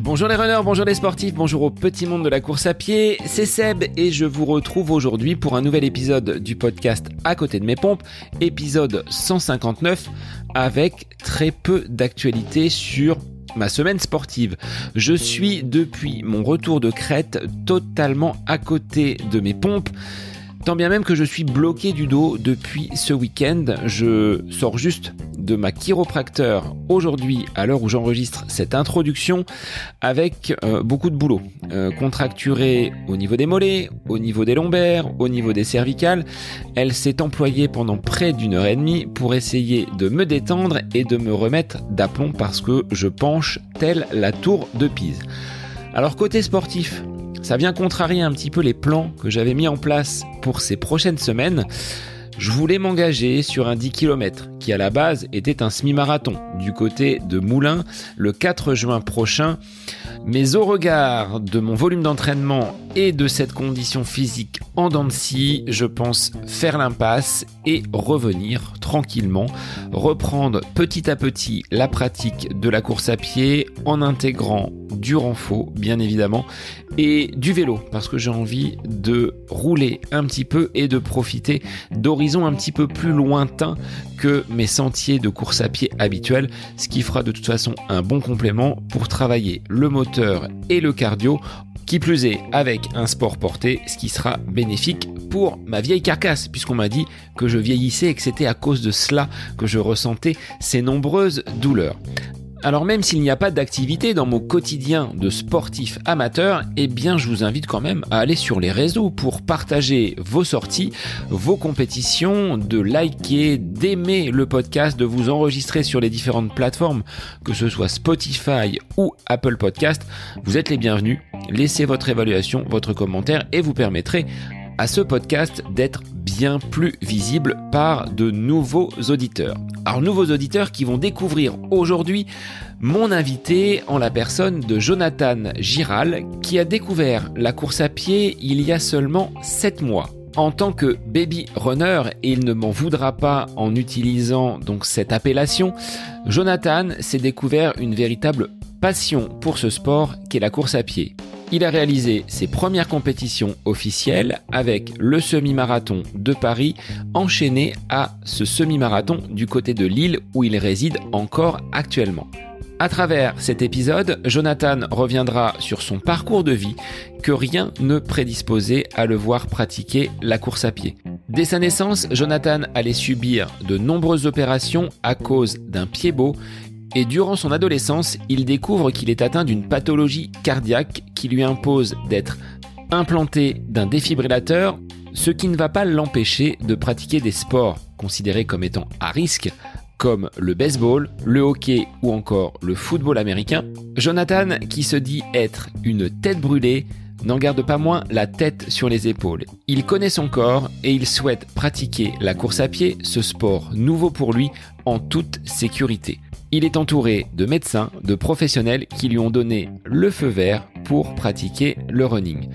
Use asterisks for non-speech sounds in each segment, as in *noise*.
Bonjour les runners, bonjour les sportifs, bonjour au petit monde de la course à pied, c'est Seb et je vous retrouve aujourd'hui pour un nouvel épisode du podcast À côté de mes pompes, épisode 159 avec très peu d'actualité sur ma semaine sportive. Je suis depuis mon retour de Crète totalement à côté de mes pompes. Tant bien même que je suis bloqué du dos depuis ce week-end, je sors juste de ma chiropracteur aujourd'hui à l'heure où j'enregistre cette introduction avec euh, beaucoup de boulot. Euh, contracturée au niveau des mollets, au niveau des lombaires, au niveau des cervicales. Elle s'est employée pendant près d'une heure et demie pour essayer de me détendre et de me remettre d'aplomb parce que je penche telle la tour de Pise. Alors côté sportif, ça vient contrarier un petit peu les plans que j'avais mis en place pour ces prochaines semaines. Je voulais m'engager sur un 10 km qui à la base était un semi-marathon du côté de Moulins le 4 juin prochain. Mais au regard de mon volume d'entraînement et de cette condition physique en dents de scie, je pense faire l'impasse et revenir tranquillement, reprendre petit à petit la pratique de la course à pied en intégrant du renfort bien évidemment et du vélo parce que j'ai envie de rouler un petit peu et de profiter d'horizons un petit peu plus lointains que mes sentiers de course à pied habituels, ce qui fera de toute façon un bon complément pour travailler le moteur et le cardio qui plus est avec un sport porté, ce qui sera bénéfique pour ma vieille carcasse, puisqu'on m'a dit que je vieillissais et que c'était à cause de cela que je ressentais ces nombreuses douleurs. Alors même s'il n'y a pas d'activité dans mon quotidien de sportif amateur, eh bien je vous invite quand même à aller sur les réseaux pour partager vos sorties, vos compétitions, de liker, d'aimer le podcast, de vous enregistrer sur les différentes plateformes, que ce soit Spotify ou Apple Podcast. Vous êtes les bienvenus. Laissez votre évaluation, votre commentaire et vous permettrez à ce podcast d'être bien plus visible par de nouveaux auditeurs. Alors nouveaux auditeurs qui vont découvrir aujourd'hui mon invité en la personne de Jonathan Giral qui a découvert la course à pied il y a seulement 7 mois. En tant que baby runner, et il ne m'en voudra pas en utilisant donc cette appellation, Jonathan s'est découvert une véritable passion pour ce sport qu'est la course à pied. Il a réalisé ses premières compétitions officielles avec le semi-marathon de Paris, enchaîné à ce semi-marathon du côté de Lille où il réside encore actuellement. À travers cet épisode, Jonathan reviendra sur son parcours de vie que rien ne prédisposait à le voir pratiquer la course à pied. Dès sa naissance, Jonathan allait subir de nombreuses opérations à cause d'un pied beau et durant son adolescence, il découvre qu'il est atteint d'une pathologie cardiaque qui lui impose d'être implanté d'un défibrillateur, ce qui ne va pas l'empêcher de pratiquer des sports considérés comme étant à risque, comme le baseball, le hockey ou encore le football américain. Jonathan, qui se dit être une tête brûlée, n'en garde pas moins la tête sur les épaules. Il connaît son corps et il souhaite pratiquer la course à pied, ce sport nouveau pour lui, toute sécurité. Il est entouré de médecins, de professionnels qui lui ont donné le feu vert pour pratiquer le running.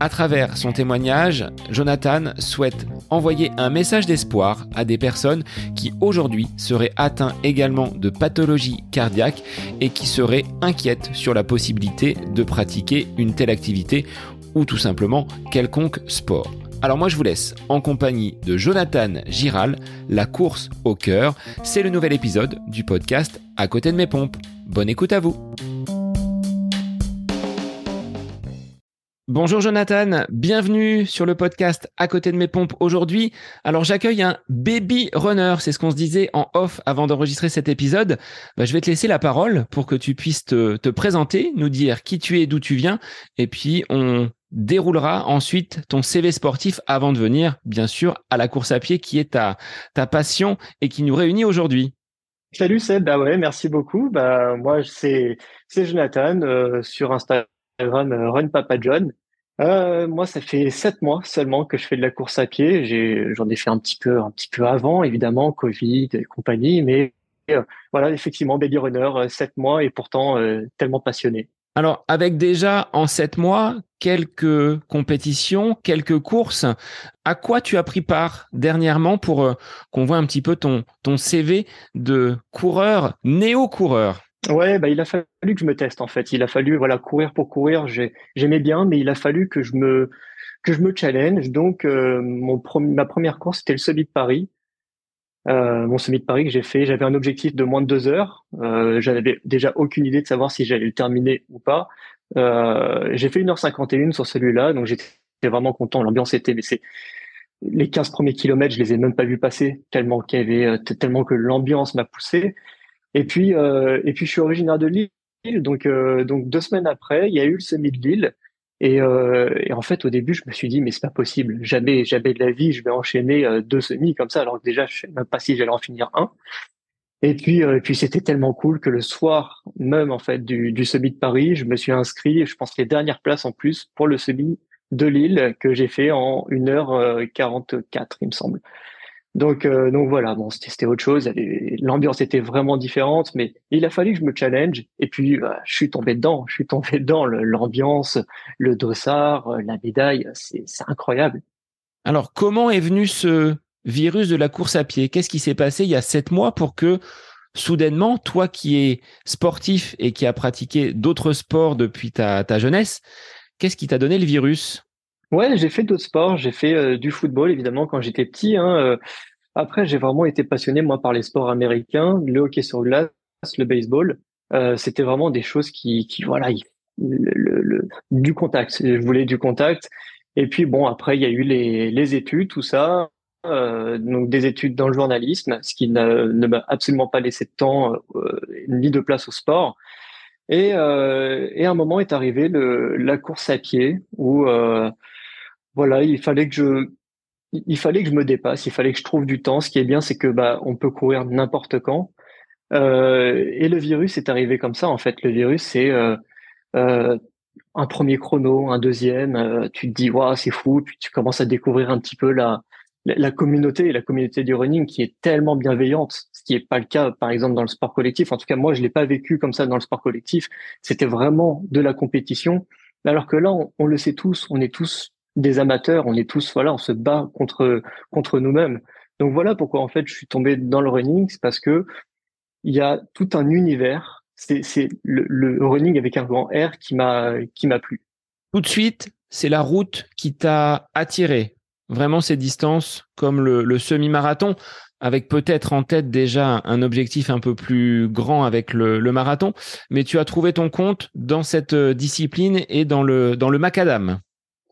À travers son témoignage, Jonathan souhaite envoyer un message d'espoir à des personnes qui aujourd'hui seraient atteintes également de pathologies cardiaques et qui seraient inquiètes sur la possibilité de pratiquer une telle activité ou tout simplement quelconque sport. Alors moi je vous laisse en compagnie de Jonathan Giral, La course au cœur. C'est le nouvel épisode du podcast À côté de mes pompes. Bonne écoute à vous. Bonjour Jonathan, bienvenue sur le podcast À côté de mes pompes aujourd'hui. Alors j'accueille un baby runner, c'est ce qu'on se disait en off avant d'enregistrer cet épisode. Bah, je vais te laisser la parole pour que tu puisses te, te présenter, nous dire qui tu es, d'où tu viens, et puis on déroulera ensuite ton CV sportif avant de venir, bien sûr, à la course à pied qui est ta, passion et qui nous réunit aujourd'hui. Salut Seb, bah ouais, merci beaucoup. Bah moi c'est c'est Jonathan euh, sur Instagram euh, Run Papa John. Euh, moi ça fait sept mois seulement que je fais de la course à pied. J'en ai fait un petit peu un petit peu avant évidemment Covid et compagnie, mais voilà effectivement baby runner sept mois et pourtant tellement passionné. Alors, avec déjà en sept mois quelques compétitions, quelques courses, à quoi tu as pris part dernièrement pour euh, qu'on voit un petit peu ton, ton CV de coureur, néo-coureur? Ouais, bah, il a fallu que je me teste en fait. Il a fallu voilà courir pour courir. J'aimais bien, mais il a fallu que je me que je me challenge. Donc euh, mon ma première course c'était le Summit de Paris. Euh, mon Summit de Paris que j'ai fait, j'avais un objectif de moins de deux heures. Euh, j'avais déjà aucune idée de savoir si j'allais le terminer ou pas. Euh, j'ai fait 1h51 sur celui-là, donc j'étais vraiment content. L'ambiance était, mais c'est les 15 premiers kilomètres, je les ai même pas vus passer tellement qu'il y avait, euh, tellement que l'ambiance m'a poussé. Et puis, euh, et puis je suis originaire de Lille, donc euh, donc deux semaines après, il y a eu le semi de Lille. Et, euh, en fait, au début, je me suis dit, mais c'est pas possible. Jamais, jamais de la vie, je vais enchaîner euh, deux semis comme ça, alors que déjà, je sais même pas si j'allais en finir un. Et puis, euh, puis c'était tellement cool que le soir même, en fait, du, du semi de Paris, je me suis inscrit, je pense les dernières places en plus pour le semi de Lille que j'ai fait en 1h44, il me semble. Donc, euh, donc voilà, bon, c'était autre chose. L'ambiance était vraiment différente, mais il a fallu que je me challenge. Et puis, bah, je suis tombé dedans. Je suis tombé *laughs* dedans. L'ambiance, le dossard, euh, la médaille, c'est incroyable. Alors, comment est venu ce virus de la course à pied? Qu'est-ce qui s'est passé il y a sept mois pour que soudainement, toi qui es sportif et qui as pratiqué d'autres sports depuis ta jeunesse, qu'est-ce qui t'a donné le virus? Ouais, j'ai fait d'autres sports. J'ai fait euh, du football, évidemment, quand j'étais petit. Hein, euh. Après, j'ai vraiment été passionné, moi, par les sports américains, le hockey sur glace, le baseball. Euh, C'était vraiment des choses qui, qui voilà, du contact. Je voulais du contact. Et puis, bon, après, il y a eu les, études, tout ça. Donc des études dans le journalisme, ce qui ne m'a absolument pas laissé de temps ni de place au sport. Et, euh, et un moment est arrivé le, la course à pied où euh, voilà, il fallait que je, il fallait que je me dépasse, il fallait que je trouve du temps. Ce qui est bien, c'est que bah on peut courir n'importe quand. Euh, et le virus est arrivé comme ça. En fait, le virus, c'est euh, euh, un premier chrono, un deuxième. Euh, tu te dis, waouh, c'est fou. Puis tu commences à découvrir un petit peu la, la, communauté, la communauté du running qui est tellement bienveillante, qui n'est pas le cas, par exemple, dans le sport collectif. En tout cas, moi, je l'ai pas vécu comme ça dans le sport collectif. C'était vraiment de la compétition. Alors que là, on le sait tous, on est tous des amateurs, on est tous voilà, on se bat contre contre nous-mêmes. Donc voilà pourquoi en fait je suis tombé dans le running, c'est parce que il y a tout un univers. C'est le, le, running avec un grand R qui m'a qui m'a plu. Tout de suite, c'est la route qui t'a attiré. Vraiment ces distances comme le semi-marathon, avec peut-être en tête déjà un objectif un peu plus grand avec le, marathon, mais tu as trouvé ton compte dans cette euh, discipline et dans le dans le macadam.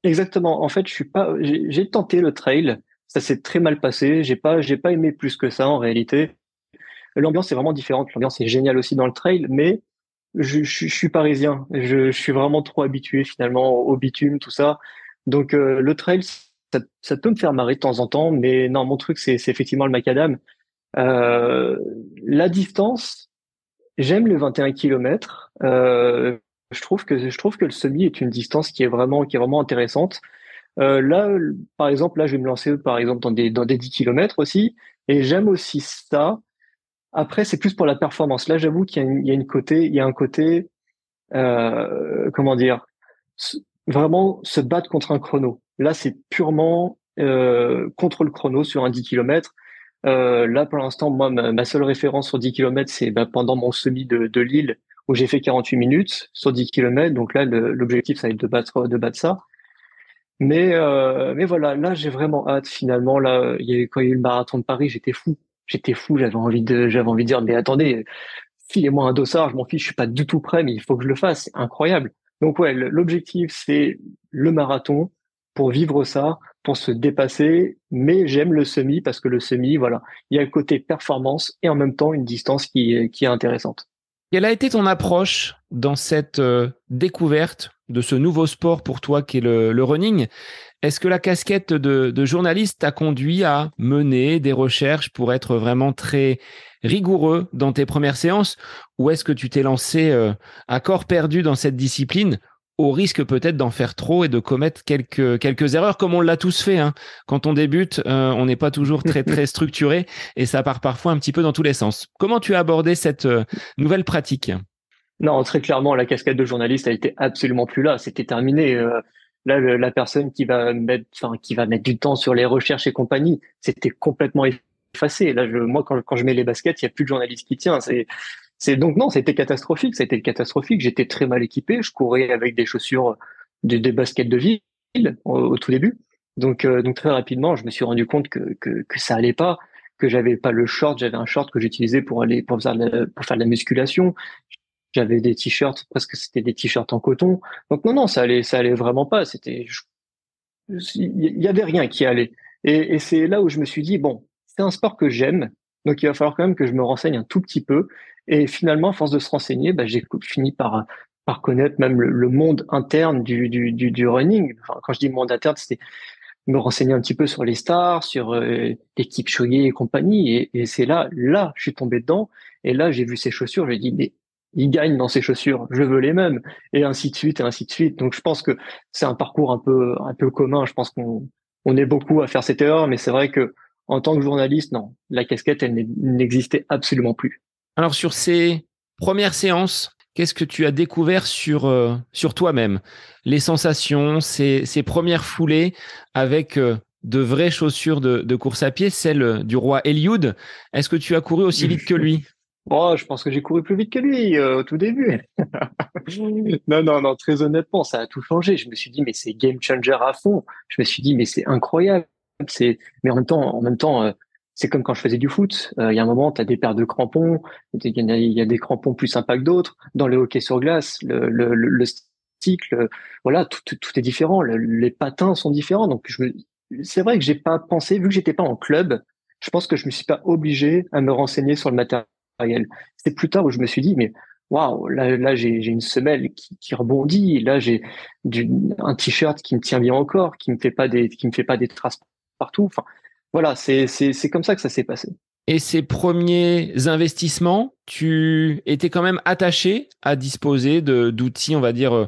Exactement. En fait, je suis pas. J'ai tenté le trail. Ça s'est très mal passé. J'ai pas. J'ai pas aimé plus que ça en réalité. L'ambiance est vraiment différente. L'ambiance est géniale aussi dans le trail, mais je, suis parisien. Je, je, suis vraiment trop habitué finalement au bitume, tout ça. Donc euh, le trail, ça, ça, peut me faire marrer de temps en temps, mais non, mon truc c'est effectivement le macadam. Euh, la distance, j'aime le 21 km. Euh, je trouve que je trouve que le semi est une distance qui est vraiment qui est vraiment intéressante. Euh, là, par exemple, là, je vais me lancer par exemple dans des dans des 10 km aussi, et j'aime aussi ça. Après, c'est plus pour la performance. Là, j'avoue qu'il y y a une côté, il y a un côté, euh, comment dire, vraiment se battre contre un chrono. Là, c'est purement euh, contre le chrono sur un 10 km. Euh, là, pour l'instant, moi, ma, seule référence sur 10 km, c'est bah, pendant mon semi de, de Lille, où j'ai fait 48 minutes sur 10 km. Donc là, l'objectif, ça va être de battre, de battre ça. Mais, euh, mais voilà, là, j'ai vraiment hâte. Finalement, là, il y a, quand il y a eu le marathon de Paris, j'étais fou. J'étais fou. J'avais envie de, j'avais envie de dire, mais attendez, filez-moi un dossard. Je m'en fiche. Je suis pas du tout prêt, mais il faut que je le fasse. C'est incroyable. Donc ouais, l'objectif, c'est le marathon pour vivre ça, pour se dépasser. Mais j'aime le semi parce que le semi, voilà, il y a le côté performance et en même temps une distance qui est intéressante. Quelle a été ton approche dans cette euh, découverte de ce nouveau sport pour toi qui est le, running? Est-ce que la casquette de, journaliste t'a conduit à mener des recherches pour être vraiment très rigoureux dans tes premières séances? Ou est-ce que tu t'es lancé euh, à corps perdu dans cette discipline au risque peut-être d'en faire trop et de commettre quelques quelques erreurs comme on l'a tous fait. Hein. Quand on débute, euh, on n'est pas toujours très très *laughs* structuré et ça part parfois un petit peu dans tous les sens. Comment tu as abordé cette euh, nouvelle pratique? Non, très clairement, la casquette de journaliste, elle était absolument plus là. C'était terminé. Euh, là, la personne qui va mettre, enfin, qui va mettre du temps sur les recherches et compagnie, c'était complètement effacé. Là, je, moi, quand, quand je mets les baskets, il y a plus de journaliste qui tient. C'est, donc non, c'était catastrophique. C'était catastrophique. J'étais très mal équipé. Je courais avec des chaussures, des, baskets de ville au, tout début. Donc, euh, donc très rapidement, je me suis rendu compte que que, que ça allait pas que j'avais pas le short, j'avais un short que j'utilisais pour aller pour faire, de la musculation. J'avais des t-shirts parce que c'était des t-shirts en coton. Donc non non, ça allait ça allait vraiment pas, c'était il y avait rien qui allait. Et c'est là où je me suis dit bon, c'est un sport que j'aime, donc il va falloir quand même que je me renseigne un tout petit peu. Et finalement, à force de se renseigner, bah, j'ai fini par par connaître même le, monde interne du, du, du, du running. Enfin, quand je dis monde interne, c'était me renseigner un petit peu sur les stars, sur euh, l'équipe Choyer et compagnie. Et, et c'est là, là, je suis tombé dedans. Et là, j'ai vu ces chaussures. J'ai dit, mais il gagne dans ces chaussures, je veux les mêmes. Et ainsi de suite, et ainsi de suite. Donc, je pense que c'est un parcours un peu, un peu commun. Je pense qu'on on est beaucoup à faire cette erreur, mais c'est vrai que en tant que journaliste, non, la casquette, elle n'existait absolument plus. Alors, sur ces premières séances, Qu'est-ce que tu as découvert sur, euh, toi-même? Les sensations, ces, premières foulées avec euh, de vraies chaussures de, course à pied, celles du roi Eliud. Est-ce que tu as couru aussi vite que lui? *laughs* Oh, je pense que j'ai couru plus vite que lui euh, au tout début. *laughs* non, non, non, très honnêtement, ça a tout changé. Je me suis dit, mais c'est game changer à fond. Je me suis dit, mais c'est incroyable. Mais en même temps, en même temps, c'est comme quand je faisais du foot. Euh, il y a un moment, tu as des paires de crampons, il y, a des crampons plus sympas que d'autres. Dans le hockey sur glace, le, le, le stick, voilà, tout, tout, est différent. les patins sont différents. Donc, c'est vrai que j'ai pas pensé, vu que j'étais pas en club, je pense que je me suis pas obligé à me renseigner sur le matériel. C'est plus tard où je me suis dit, mais waouh, là, là j'ai une semelle qui, qui rebondit. Là, j'ai un t-shirt qui me tient bien encore, qui me fait pas des, qui me fait pas des traces partout. Enfin, voilà, c'est comme ça que ça s'est passé. Et ces premiers investissements, tu étais quand même attaché à disposer d'outils, on va dire, euh,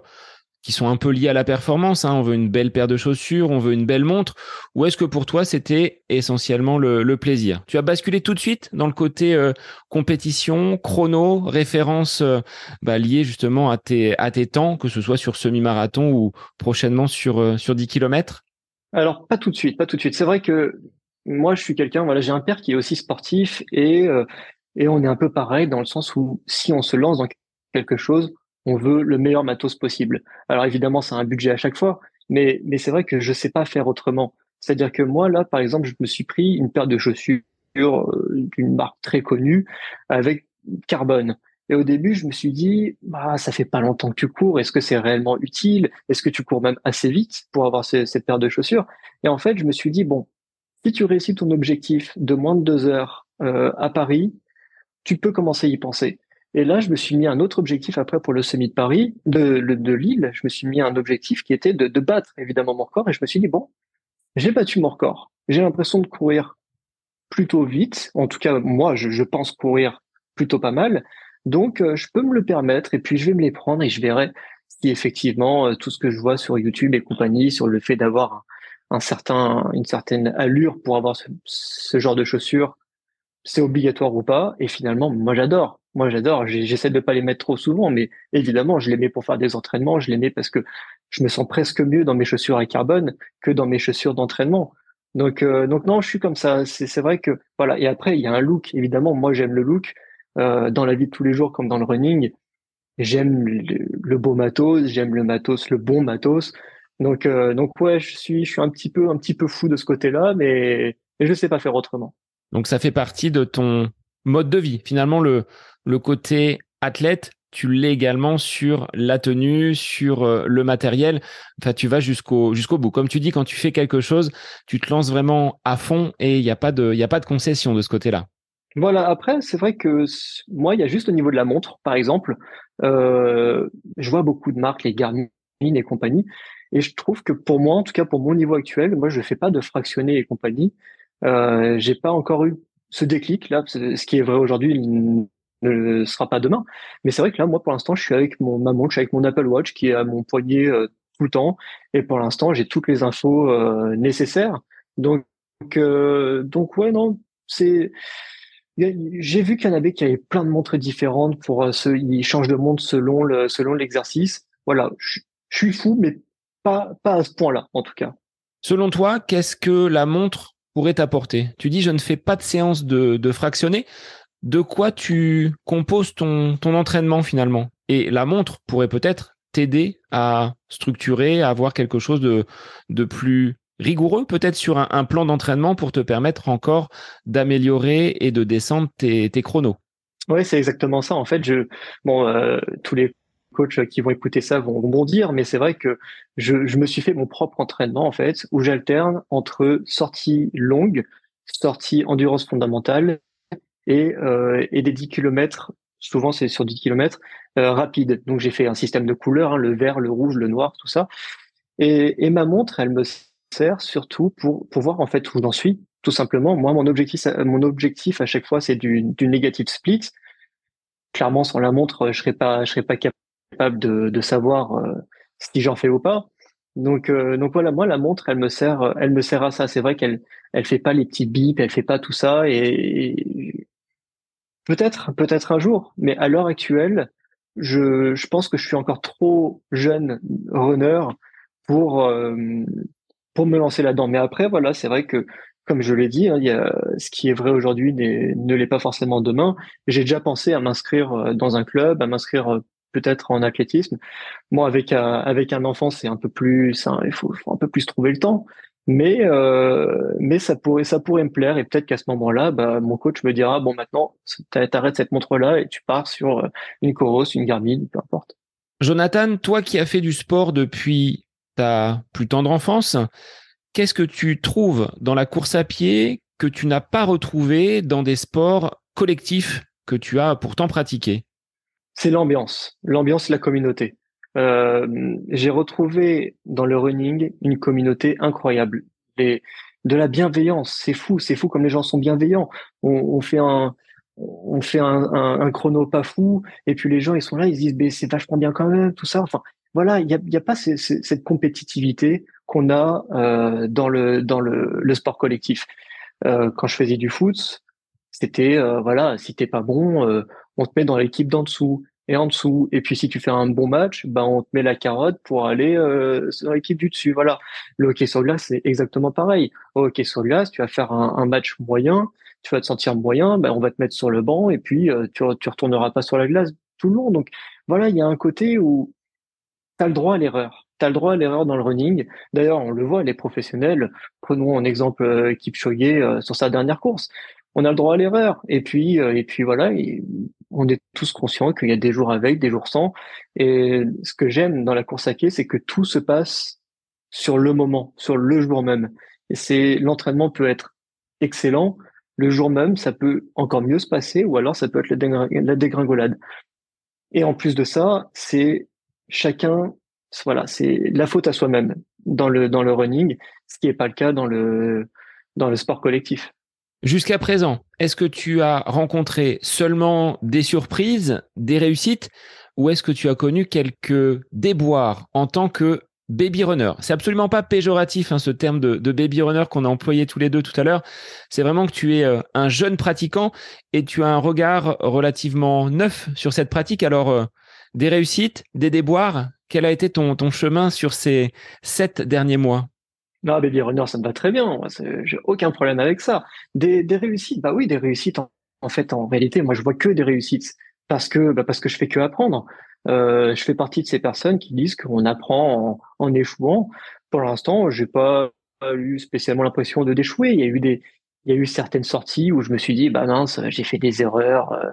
qui sont un peu liés à la performance. Hein. On veut une belle paire de chaussures, on veut une belle montre. Ou est-ce que pour toi, c'était essentiellement le, plaisir? Tu as basculé tout de suite dans le côté euh, compétition, chrono, référence euh, bah, liée justement à tes, à tes temps, que ce soit sur semi-marathon ou prochainement sur, sur 10 km Alors, pas tout de suite, pas tout de suite. C'est vrai que moi, je suis quelqu'un, voilà, j'ai un père qui est aussi sportif et euh, et on est un peu pareil dans le sens où si on se lance dans quelque chose, on veut le meilleur matos possible. Alors évidemment, c'est un budget à chaque fois, mais mais c'est vrai que je sais pas faire autrement. C'est-à-dire que moi là, par exemple, je me suis pris une paire de chaussures euh, d'une marque très connue avec carbone. Et au début, je me suis dit, bah, ça fait pas longtemps que tu cours. Est-ce que c'est réellement utile? Est-ce que tu cours même assez vite pour avoir cette paire de chaussures? Et en fait, je me suis dit, bon, si tu réussis ton objectif de moins de deux heures euh, à Paris, tu peux commencer à y penser. Et là, je me suis mis un autre objectif après pour le semi de Paris, de, de, Lille. Je me suis mis un objectif qui était de, de battre évidemment mon record. Et je me suis dit bon, j'ai battu mon record. J'ai l'impression de courir plutôt vite. En tout cas, moi, je, je pense courir plutôt pas mal. Donc, euh, je peux me le permettre. Et puis, je vais me les prendre et je verrai si effectivement euh, tout ce que je vois sur YouTube et compagnie sur le fait d'avoir un certain, une certaine allure pour avoir ce, genre de chaussures, c'est obligatoire ou pas. Et finalement, moi j'adore. Moi j'adore. J'essaie de pas les mettre trop souvent, mais évidemment, je les mets pour faire des entraînements. Je les mets parce que je me sens presque mieux dans mes chaussures à carbone que dans mes chaussures d'entraînement. Donc, euh, donc non, je suis comme ça. C'est vrai que voilà. Et après, il y a un look. Évidemment, moi j'aime le look euh, dans la vie de tous les jours comme dans le running. J'aime le, le, beau matos, j'aime le matos, le bon matos. Donc, euh, donc ouais, je suis, je suis un petit peu, un petit peu fou de ce côté-là, mais, mais je sais pas faire autrement. Donc, ça fait partie de ton mode de vie. Finalement, le, le côté athlète, tu l'es également sur la tenue, sur euh, le matériel. Enfin, tu vas jusqu'au jusqu'au bout. Comme tu dis, quand tu fais quelque chose, tu te lances vraiment à fond et il n'y a pas de il a pas de concession de ce côté-là. Voilà. Après, c'est vrai que moi, il y a juste au niveau de la montre, par exemple, euh, je vois beaucoup de marques, les Garmin et compagnie, et je trouve que pour moi, en tout cas pour mon niveau actuel, moi je fais pas de fractionner et compagnie. Euh, j'ai pas encore eu ce déclic là. Ce qui est vrai aujourd'hui ne sera pas demain. Mais c'est vrai que là, moi pour l'instant, je suis avec mon ma montre, je suis avec mon Apple Watch qui est à mon poignet euh, tout le temps. Et pour l'instant, j'ai toutes les infos euh, nécessaires. Donc euh, donc ouais non, c'est j'ai vu qu'il y en avait qui avaient plein de montres différentes pour ce, ils changent de montre selon le, selon l'exercice. Voilà, je suis fou, mais pas, pas à ce point-là, en tout cas. Selon toi, qu'est-ce que la montre pourrait t'apporter? Tu dis, je ne fais pas de séance de, de fractionner. De quoi tu composes ton, ton entraînement finalement? Et la montre pourrait peut-être t'aider à structurer, à avoir quelque chose de, de plus rigoureux peut-être sur un, plan d'entraînement pour te permettre encore d'améliorer et de descendre tes, tes chronos? Oui, c'est exactement ça. En fait, je bon, euh, tous les coachs qui vont écouter ça vont bondir, mais c'est vrai que je, me suis fait mon propre entraînement en fait, où j'alterne entre sorties longues, sorties endurance fondamentale et, euh, et des 10 km. Souvent, c'est sur 10 km euh, rapide. Donc, j'ai fait un système de couleurs, hein, le vert, le rouge, le noir, tout ça. Et, ma montre, elle me sert surtout pour, pour voir en fait où j'en suis. Tout simplement, moi, mon objectif, mon objectif à chaque fois, c'est du, du split. Clairement, sans la montre, je serais serais pas capable de, savoir euh, si j'en fais ou pas. Donc, euh, donc voilà, moi la montre, elle me sert, elle me sert à ça. C'est vrai qu'elle, elle fait pas les petits bips, elle fait pas tout ça, et, peut-être, peut-être un jour. Mais à l'heure actuelle, je, je pense que je suis encore trop jeune runner pour euh, pour me lancer là-dedans. Mais après, voilà, c'est vrai que comme je l'ai dit, hein, y a, ce qui est vrai aujourd'hui ne l'est pas forcément demain. J'ai déjà pensé à m'inscrire dans un club, à m'inscrire peut-être en athlétisme. Moi, avec un, avec un enfant, c'est un peu plus, il faut, un peu plus trouver le temps. Mais euh, mais ça pourrait ça pourrait me plaire et peut-être qu'à ce moment-là, bah, mon coach me dira bon maintenant t'arrêtes cette montre-là et tu pars sur euh, une Coros, une Garmin, peu importe. Jonathan, toi qui as fait du sport depuis ta plus tendre enfance, qu'est-ce que tu trouves dans la course à pied que tu n'as pas retrouvé dans des sports collectifs que tu as pourtant pratiqués? C'est l'ambiance, l'ambiance, la communauté. Euh, j'ai retrouvé dans le running une communauté incroyable. De la bienveillance, c'est fou, c'est fou comme les gens sont bienveillants. On, on fait un, on fait un, un, un, chrono pas fou, et puis les gens ils sont là, ils se disent mais c'est vachement bien quand même, tout ça. Enfin voilà, il y a, y a pas cette compétitivité qu'on a euh, dans le dans le, le sport collectif. Euh, quand je faisais du foot, c'était euh, voilà, si t'es pas bon, euh, on te met dans l'équipe d'en dessous et en dessous. Et puis si tu fais un bon match, ben on te met la carotte pour aller euh, sur l'équipe du dessus. Voilà. Le hockey sur glace, c'est exactement pareil. Au hockey sur glace, tu vas faire un, match moyen, tu vas te sentir moyen, ben on va te mettre sur le banc et puis tu, tu retourneras pas sur la glace tout le long. Donc voilà, il y a un côté où tu as le droit à l'erreur. Tu as le droit à l'erreur dans le running. D'ailleurs, on le voit, les professionnels, prenons un exemple Kipchoge sur sa dernière course on a le droit à l'erreur. Et puis, euh, et puis voilà, on est tous conscients qu'il y a des jours avec, des jours sans. Et ce que j'aime dans la course à pied, c'est que tout se passe sur le moment, sur le jour même. Et c'est l'entraînement peut être excellent. Le jour même, ça peut encore mieux se passer, ou alors ça peut être la dégringolade. Et en plus de ça, c'est chacun, voilà, c'est la faute à soi-même dans le dans le running, ce qui n'est pas le cas dans le dans le sport collectif. Jusqu'à présent, est-ce que tu as rencontré seulement des surprises, des réussites, ou est-ce que tu as connu quelques déboires en tant que baby runner? C'est absolument pas péjoratif hein, ce terme de, baby runner qu'on a employé tous les deux tout à l'heure. C'est vraiment que tu es euh, un jeune pratiquant et tu as un regard relativement neuf sur cette pratique. Alors, euh, des réussites, des déboires, quel a été ton, ton chemin sur ces sept derniers mois? Non, Baby Runner, ça me va très bien. J'ai aucun problème avec ça. Des, des réussites, bah oui, des réussites. En, fait, en réalité, moi, je vois que des réussites parce que bah parce que je fais que apprendre. Euh, je fais partie de ces personnes qui disent qu'on apprend en, en, échouant. Pour l'instant, j'ai pas eu spécialement l'impression de d'échouer. Il y a eu des, il y a eu certaines sorties où je me suis dit, bah mince, j'ai fait des erreurs. Euh,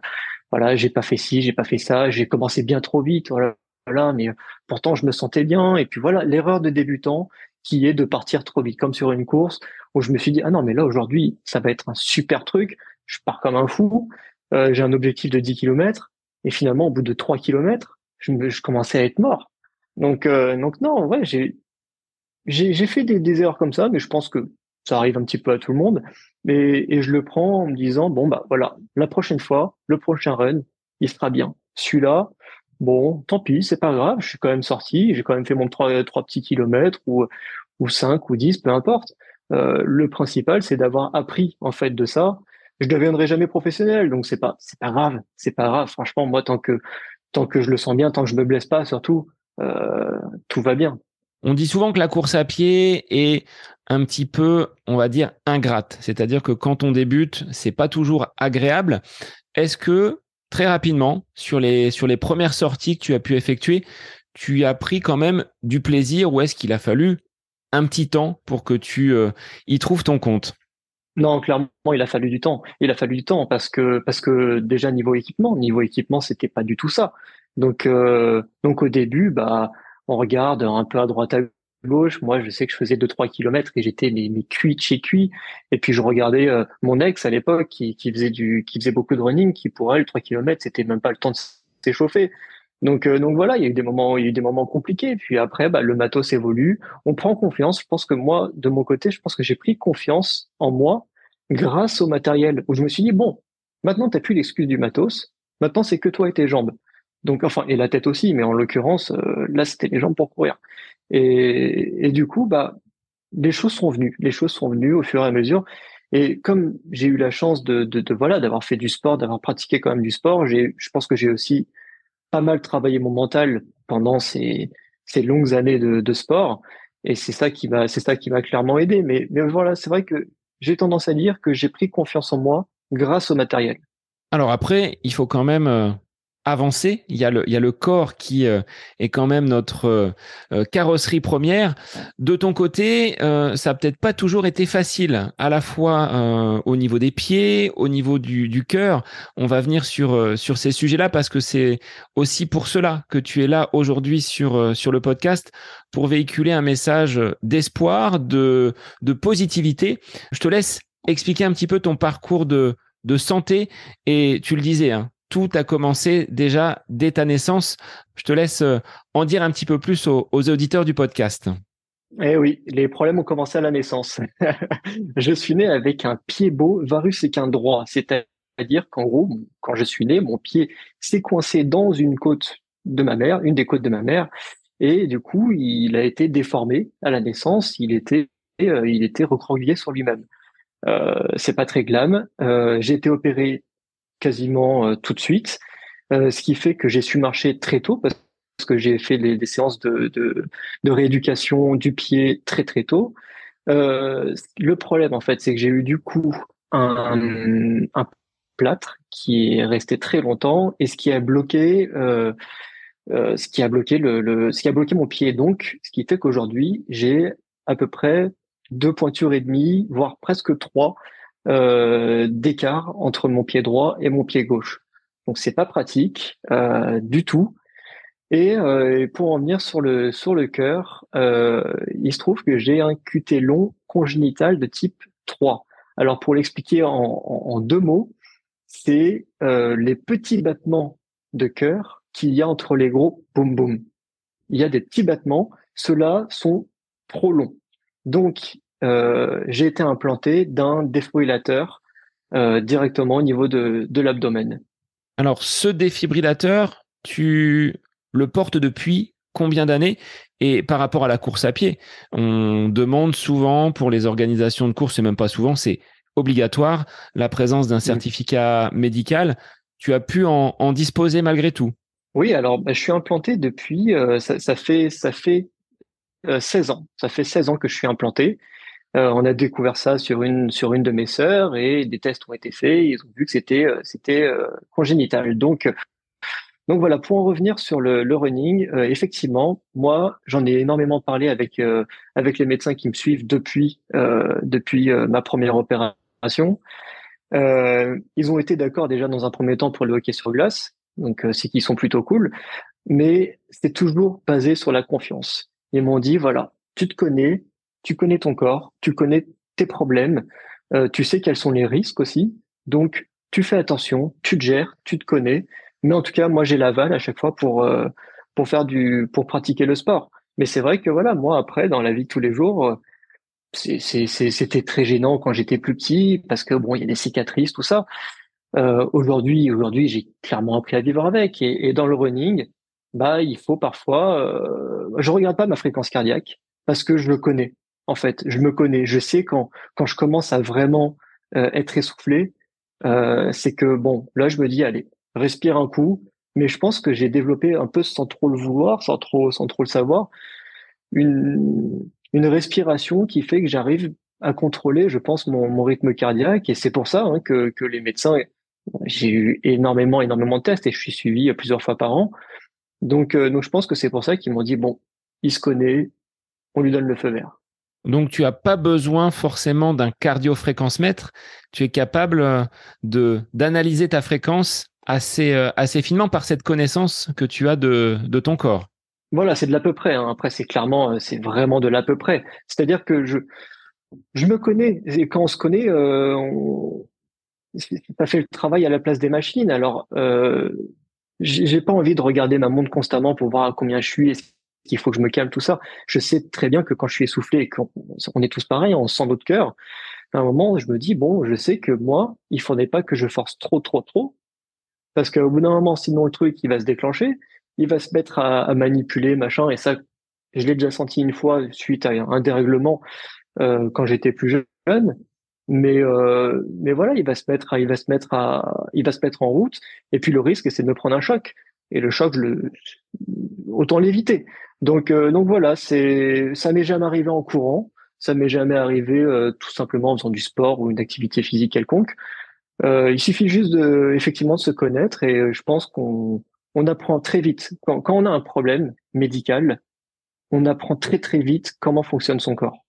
voilà, j'ai pas fait ci, j'ai pas fait ça. J'ai commencé bien trop vite. Voilà, voilà, mais pourtant je me sentais bien. Et puis voilà, l'erreur de débutant, qui est de partir trop vite, comme sur une course où je me suis dit ah non mais là aujourd'hui ça va être un super truc, je pars comme un fou, euh, j'ai un objectif de 10 km et finalement au bout de 3 km je, je commençais à être mort. Donc euh, donc non ouais j'ai j'ai fait des, des, erreurs comme ça, mais je pense que ça arrive un petit peu à tout le monde. Et, et je le prends en me disant bon bah voilà la prochaine fois le prochain run il sera bien. Celui-là Bon, tant pis, c'est pas grave, je suis quand même sorti, j'ai quand même fait mon trois, trois petits kilomètres ou, ou cinq ou dix, peu importe. Euh, le principal, c'est d'avoir appris en fait de ça, je deviendrai jamais professionnel, donc c'est pas c'est pas grave, c'est pas grave. Franchement, moi tant que tant que je le sens bien, tant que je me blesse pas, surtout, euh, tout va bien. On dit souvent que la course à pied est un petit peu, on va dire, ingrate. C'est-à-dire que quand on débute, c'est pas toujours agréable. Est-ce que très rapidement, sur les, premières sorties que tu as pu effectuer, tu as pris quand même du plaisir ou est-ce qu'il a fallu un petit temps pour que tu euh, y trouves ton compte? Non, clairement, il a fallu du temps. Il a fallu du temps parce que parce que déjà niveau équipement, niveau équipement, c'était pas du tout ça. Donc euh, donc au début, bah on regarde un peu à droite à gauche. Moi, je sais que je faisais 2-3 kilomètres et j'étais mes, mes cuits de chez cuit. Et puis je regardais euh, mon ex à l'époque qui, qui faisait du qui faisait beaucoup de running, qui pour elle 3 kilomètres, c'était même pas le temps de s'échauffer. Donc, euh, donc voilà, il y a eu des moments, il y a eu des moments compliqués. Puis après, bah, le matos évolue, on prend confiance. Je pense que moi, de mon côté, je pense que j'ai pris confiance en moi grâce au matériel. Où je me suis dit bon, maintenant t'as plus l'excuse du matos. Maintenant, c'est que toi et tes jambes. Donc, enfin, et la tête aussi, mais en l'occurrence, euh, là, c'était les jambes pour courir. Et, du coup, bah, les choses sont venues. Les choses sont venues au fur et à mesure. Et comme j'ai eu la chance de, de, de voilà d'avoir fait du sport, d'avoir pratiqué quand même du sport, j'ai, je pense que j'ai aussi pas mal travaillé mon mental pendant ces, ces longues années de, de sport. Et c'est ça qui m'a, c'est ça qui m'a clairement aidé. Mais, mais voilà, c'est vrai que j'ai tendance à dire que j'ai pris confiance en moi grâce au matériel. Alors après, il faut quand même euh, avancé. Il y a le, corps qui euh, est quand même notre euh, euh, carrosserie première. De ton côté, ça a peut-être pas toujours été facile, à la fois au niveau des pieds, au niveau du, cœur. On va venir sur ces sujets-là parce que c'est aussi pour cela que tu es là aujourd'hui sur le podcast pour véhiculer un message d'espoir, de de positivité. Je te laisse expliquer un petit peu ton parcours de de santé et tu le disais, hein, tout a commencé déjà dès ta naissance. Je te laisse euh, en dire un petit peu plus aux, auditeurs du podcast. Eh oui, les problèmes ont commencé à la naissance. *laughs* je suis né avec un pied beau, varus et qu'un droit. C'est-à-dire qu'en gros, quand je suis né, mon pied s'est coincé dans une côte de ma mère, une des côtes de ma mère, et du coup, il a été déformé à la naissance. Il était, euh, il était recroquevillé sur lui-même. Euh, c'est pas très glam. Euh, j'ai été opéré quasiment euh, tout de suite, euh, ce qui fait que j'ai su marcher très tôt parce que j'ai fait des séances de, de, rééducation du pied très très tôt. Euh, le problème en fait, c'est que j'ai eu du coup un, un, plâtre qui est resté très longtemps et ce qui a bloqué ce qui a bloqué le, le, ce qui a bloqué mon pied. Donc, ce qui fait qu'aujourd'hui j'ai à peu près deux pointures et demie, voire presque trois euh, d'écart entre mon pied droit et mon pied gauche. Donc c'est pas pratique euh, du tout. Et euh, pour en venir sur le sur le cœur, euh, il se trouve que j'ai un QT long congénital de type 3. Alors pour l'expliquer en, en, deux mots, c'est euh, les petits battements de cœur qu'il y a entre les gros boum boum. Il y a des petits battements, ceux-là sont trop longs. Donc j'ai été implanté d'un défibrillateur euh, directement au niveau de, de l'abdomen. Alors, ce défibrillateur, tu le portes depuis combien d'années? Et par rapport à la course à pied, on demande souvent pour les organisations de course, et même pas souvent, c'est obligatoire, la présence d'un certificat médical. Tu as pu en, en disposer malgré tout? Oui, alors bah, je suis implanté depuis, euh, ça, ça, fait, ça fait 16 ans. Ça fait 16 ans que je suis implanté. Euh, on a découvert ça sur une sur une de mes sœurs et des tests ont été faits. Ils ont vu que c'était euh, c'était euh, congénital. Donc donc voilà, pour en revenir sur le, le running, effectivement, moi, j'en ai énormément parlé avec avec les médecins qui me suivent depuis depuis ma première opération. ils ont été d'accord déjà dans un premier temps pour le hockey sur glace, donc c'est qu'ils sont plutôt cool, mais c'est toujours basé sur la confiance. Ils m'ont dit voilà, tu te connais, tu connais ton corps, tu connais tes problèmes, euh, tu sais quels sont les risques aussi. Donc, tu fais attention, tu te gères, tu te connais. Mais en tout cas, moi, j'ai l'aval à chaque fois pour euh, pour faire du pour pratiquer le sport. Mais c'est vrai que voilà, moi après, dans la vie de tous les jours, euh, c'était très gênant quand j'étais plus petit parce que bon, il y a des cicatrices, tout ça. Euh, aujourd'hui, aujourd'hui, j'ai clairement appris à vivre avec. Et, et, dans le running, bah, il faut parfois. Euh, je regarde pas ma fréquence cardiaque parce que je le connais en fait. Je me connais. Je sais quand, je commence à vraiment euh, être essoufflé, euh, c'est que bon, là je me dis allez, respire un coup, mais je pense que j'ai développé un peu sans trop le vouloir, sans trop le savoir, une respiration qui fait que j'arrive à contrôler, je pense, mon, rythme cardiaque, et c'est pour ça hein, que les médecins, j'ai eu énormément énormément de tests et je suis suivi plusieurs fois par an, donc euh, donc je pense que c'est pour ça qu'ils m'ont dit bon, il se connaît, on lui donne le feu vert. Donc, tu n'as pas besoin forcément d'un cardio-fréquence-mètre. Tu es capable euh, de d'analyser ta fréquence assez, euh, assez finement par cette connaissance que tu as de, de ton corps. Voilà, c'est de l'à peu près. Hein. Après, c'est clairement, euh, c'est vraiment de l'à peu près. C'est-à-dire que je, je me connais. Et quand on se connaît, euh, on... fait le travail à la place des machines. Alors, euh, j'ai pas envie de regarder ma montre constamment pour voir à combien je suis qu'il faut que je me calme, tout ça. Je sais très bien que quand je suis essoufflé qu'on on est tous pareils, on sent notre cœur, à un moment, je me dis, bon, je sais que moi, il faudrait pas que je force trop, trop, trop. Parce qu'au bout d'un moment, sinon le truc, il va se déclencher, il va se mettre à, à manipuler, machin, et ça, je l'ai déjà senti une fois suite à un dérèglement euh, quand j'étais plus jeune. Mais euh, mais voilà, il va se mettre à, il va se mettre à, il va se mettre en route. Et puis le risque, c'est de me prendre un choc. Et le choc, autant l'éviter. Donc, euh, donc voilà, c'est, ça m'est jamais arrivé en courant, ça m'est jamais arrivé euh, tout simplement en faisant du sport ou une activité physique quelconque. Euh, il suffit juste de, effectivement, de se connaître et je pense qu'on on apprend très vite. Quand, quand on a un problème médical, on apprend très très vite comment fonctionne son corps.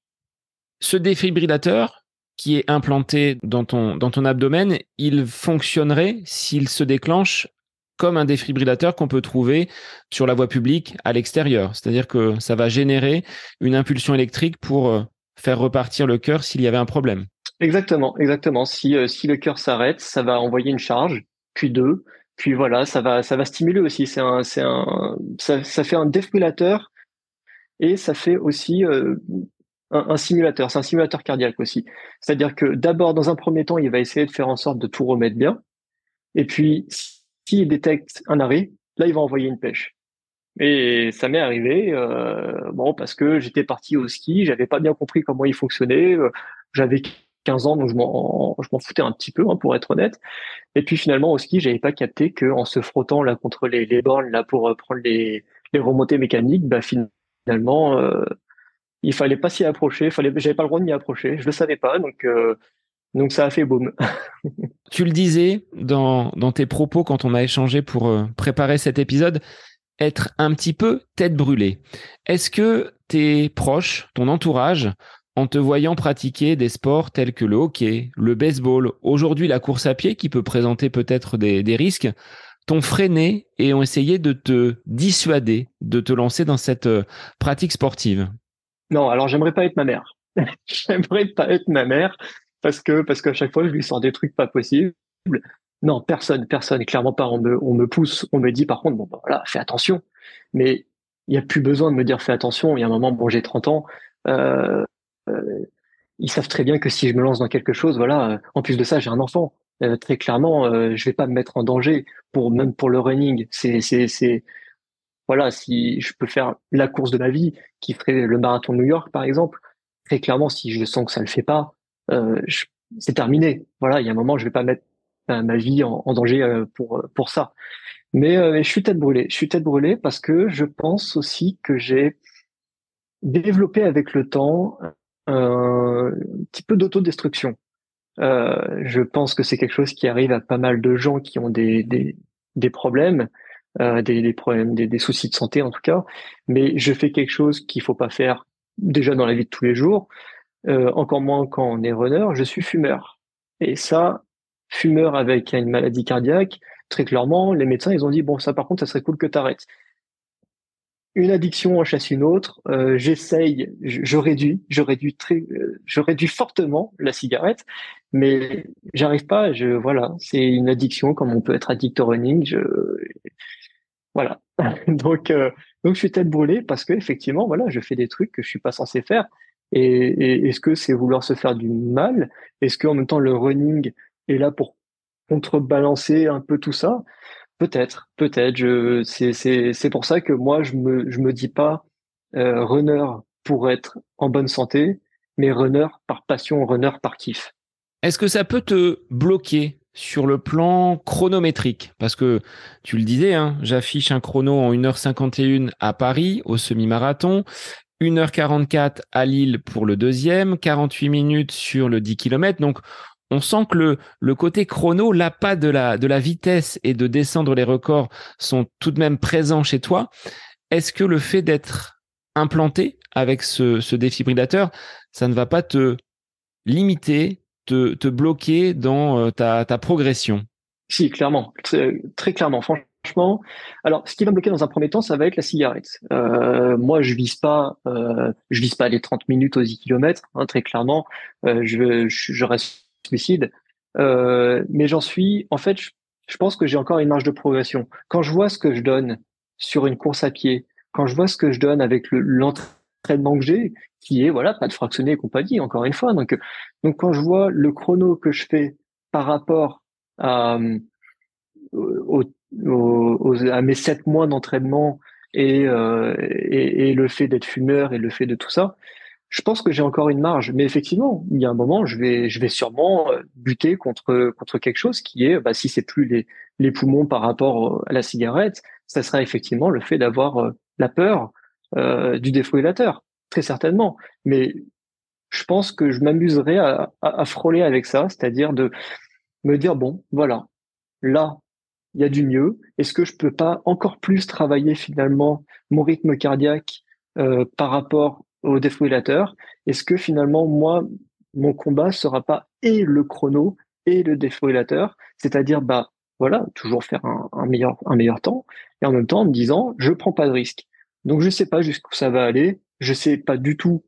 Ce défibrillateur qui est implanté dans ton, dans ton abdomen, il fonctionnerait s'il se déclenche comme un défibrillateur qu'on peut trouver sur la voie publique à l'extérieur. C'est-à-dire que ça va générer une impulsion électrique pour euh, faire repartir le cœur s'il y avait un problème. Exactement, exactement. Si, euh, si le cœur s'arrête, ça va envoyer une charge, puis deux, puis voilà, ça va, ça va stimuler aussi. C'est un, c'est un, ça, ça, fait un défibrillateur et ça fait aussi euh, un, un, simulateur. C'est un simulateur cardiaque aussi. C'est-à-dire que d'abord, dans un premier temps, il va essayer de faire en sorte de tout remettre bien. Et puis, s'il détecte un arrêt, là, il va envoyer une pêche. Et ça m'est arrivé, euh, bon, parce que j'étais parti au ski, j'avais pas bien compris comment il fonctionnait, euh, j'avais 15 ans, donc je m'en, foutais un petit peu, hein, pour être honnête. Et puis finalement, au ski, j'avais pas capté que en se frottant là contre les, bornes là pour euh, prendre les, les remontées mécaniques, bah finalement, il fallait pas s'y approcher, fallait, j'avais pas le droit de m'y approcher, je le savais pas, donc donc ça a fait boum. *laughs* tu le disais dans, dans tes propos quand on a échangé pour euh, préparer cet épisode, être un petit peu tête brûlée. Est-ce que tes proches, ton entourage, en te voyant pratiquer des sports tels que le hockey, le baseball, aujourd'hui la course à pied qui peut présenter peut-être des, des risques, t'ont freiné et ont essayé de te dissuader de te lancer dans cette euh, pratique sportive? Non, alors j'aimerais pas être ma mère. *laughs* j'aimerais pas être ma mère parce que parce qu'à chaque fois je lui sors des trucs pas possibles. Non, personne, personne, clairement pas. On me, on me pousse, on me dit par contre, bon, bah, voilà, fais attention. Mais il n'y a plus besoin de me dire fais attention. Il y a un moment, bon, j'ai 30 ans. Euh, euh, ils savent très bien que si je me lance dans quelque chose, voilà, euh, en plus de ça, j'ai un enfant. Euh, très clairement, euh, je vais pas me mettre en danger pour même pour le running. C'est, c'est, c'est, voilà, si je peux faire la course de ma vie, qui ferait le marathon de New York, par exemple, très clairement, si je sens que ça le fait pas, euh, c'est terminé. Voilà, il y a un moment, je vais pas mettre ma vie en, en danger euh, pour euh, pour ça. Mais, je suis tête brûlée. Je suis tête brûlée parce que je pense aussi que j'ai développé avec le temps un petit peu d'autodestruction. Euh, je pense que c'est quelque chose qui arrive à pas mal de gens qui ont des, des, des problèmes, euh, des, des, problèmes, des, des, soucis de santé en tout cas. Mais je fais quelque chose qu'il faut pas faire déjà dans la vie de tous les jours euh, encore moins quand on est runner, je suis fumeur. Et ça, fumeur avec une maladie cardiaque, très clairement, les médecins, ils ont dit, bon, ça par contre, ça serait cool que tu arrêtes. Une addiction en chasse une autre, euh, j'essaye, je, réduis, je réduis très, euh, je réduis fortement la cigarette, mais j'arrive pas, je, voilà, c'est une addiction comme on peut être addict au running, je, voilà. *laughs* donc, donc je suis tête brûlée parce que effectivement, voilà, je fais des trucs que je suis pas censé faire et, est-ce que c'est vouloir se faire du mal? Est-ce qu'en même temps le running est là pour contrebalancer un peu tout ça? Peut-être, peut-être. C'est, pour ça que moi je me, me dis pas euh, runner pour être en bonne santé, mais runner par passion, runner par kiff. Est-ce que ça peut te bloquer sur le plan chronométrique? Parce que tu le disais, hein, j'affiche un chrono en 1h51 à Paris au semi-marathon, 1h44 à Lille pour le deuxième, 48 minutes sur le 10 km. Donc, on sent que le, côté chrono, l'appât de la, vitesse et de descendre les records sont tout de même présents chez toi. Est-ce que le fait d'être implanté avec ce, ce défibrillateur, ça ne va pas te limiter, te, bloquer dans euh, ta, ta progression? Si, clairement, très, clairement. Franchement, alors ce qui va me bloquer dans un premier temps, ça va être la cigarette. Euh, moi, je vise pas, euh, je vise pas les 30 minutes aux 10 km, hein, très clairement. Euh, je, je, reste lucide, euh, mais j'en suis. En fait, je, je pense que j'ai encore une marge de progression. Quand je vois ce que je donne sur une course à pied, quand je vois ce que je donne avec l'entraînement que j'ai, qui est voilà pas de fractionner et compagnie encore une fois donc donc quand je vois le chrono que je fais par rapport à euh, à mes sept mois d'entraînement et, euh, et, et le fait d'être fumeur et le fait de tout ça je pense que j'ai encore une marge mais effectivement il y a un moment je vais je vais sûrement euh, buter contre contre quelque chose qui est bah si c'est plus les les poumons par rapport à la cigarette ça sera effectivement le fait d'avoir la peur euh, du défibrillateur très certainement. Mais je pense que je m'amuserais à, à, frôler avec ça, c'est-à-dire de me dire bon, voilà, là, il y a du mieux. Est-ce que je peux pas encore plus travailler finalement mon rythme cardiaque euh, par rapport au défibrillateur? Est-ce que finalement moi, mon combat sera pas et le chrono et le défibrillateur, c'est-à-dire bah voilà, toujours faire un, un, meilleur un meilleur temps et en même temps en me disant je prends pas de risque. Donc je sais pas jusqu'où ça va aller. Je sais pas du tout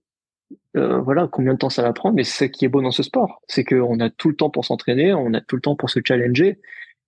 euh, voilà combien de temps ça va prendre, mais c'est ce qui est beau dans ce sport, c'est qu'on a tout le temps pour s'entraîner, on a tout le temps pour se challenger,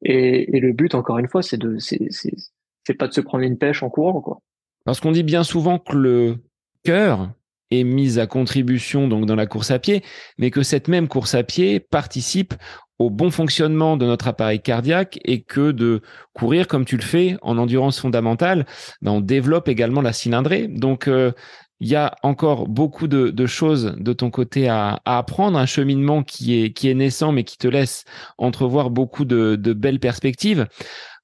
et, le but encore une fois, c'est de c'est pas de se prendre une pêche en courant quoi. Parce qu'on dit bien souvent que le cœur est mis à contribution donc dans la course à pied, mais que cette même course à pied participe au bon fonctionnement de notre appareil cardiaque et que de courir comme tu le fais en endurance fondamentale, ben on développe également la cylindrée. Donc euh, il y a encore beaucoup de, choses de ton côté à, apprendre, un cheminement qui est, naissant mais qui te laisse entrevoir beaucoup de, de belles perspectives.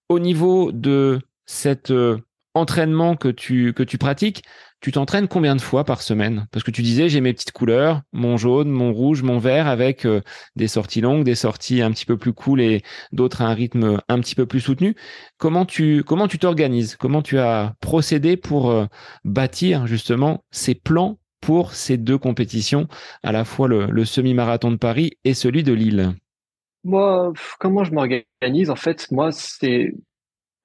Au niveau de cet euh, entraînement que tu, que tu pratiques, tu t'entraînes combien de fois par semaine? Parce que tu disais, j'ai mes petites couleurs, mon jaune, mon rouge, mon vert, avec euh, des sorties longues, des sorties un petit peu plus cool et d'autres à un rythme un petit peu plus soutenu. Comment tu comment tu t'organises? Comment tu as procédé pour euh, bâtir justement ces plans pour ces deux compétitions, à la fois le, le semi-marathon de Paris et celui de Lille? Moi, comment je m'organise? En fait, moi, c'est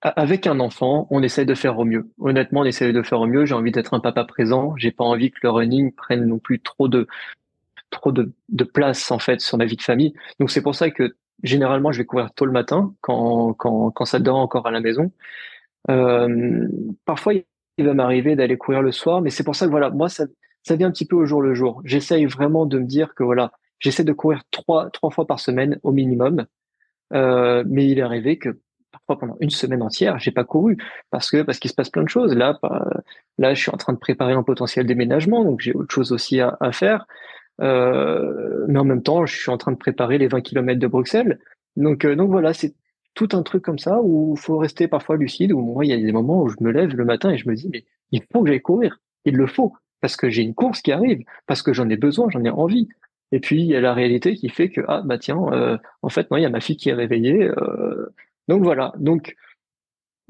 avec un enfant, on essaie de faire au mieux. Honnêtement, on essaie de faire au mieux. J'ai envie d'être un papa présent. J'ai pas envie que le running prenne non plus trop de trop de, de place en fait sur ma vie de famille. Donc c'est pour ça que généralement je vais courir tôt le matin quand quand quand ça dort encore à la maison. Euh, parfois il va m'arriver d'aller courir le soir, mais c'est pour ça que voilà, moi ça ça vient un petit peu au jour le jour. J'essaye vraiment de me dire que voilà, j'essaie de courir trois trois fois par semaine au minimum. Euh, mais il est arrivé que parfois pendant une semaine entière, j'ai pas couru parce que parce qu'il se passe plein de choses. Là, là, je suis en train de préparer un potentiel déménagement, donc j'ai autre chose aussi à, à faire. Euh, mais en même temps, je suis en train de préparer les 20 km de Bruxelles. Donc, euh, donc voilà, c'est tout un truc comme ça où il faut rester parfois lucide. Où moi, il y a des moments où je me lève le matin et je me dis mais il faut que j'aille courir. Il le faut parce que j'ai une course qui arrive, parce que j'en ai besoin, j'en ai envie. Et puis il y a la réalité qui fait que ah bah tiens, euh, en fait non, il y a ma fille qui est réveillée. Euh, donc voilà. Donc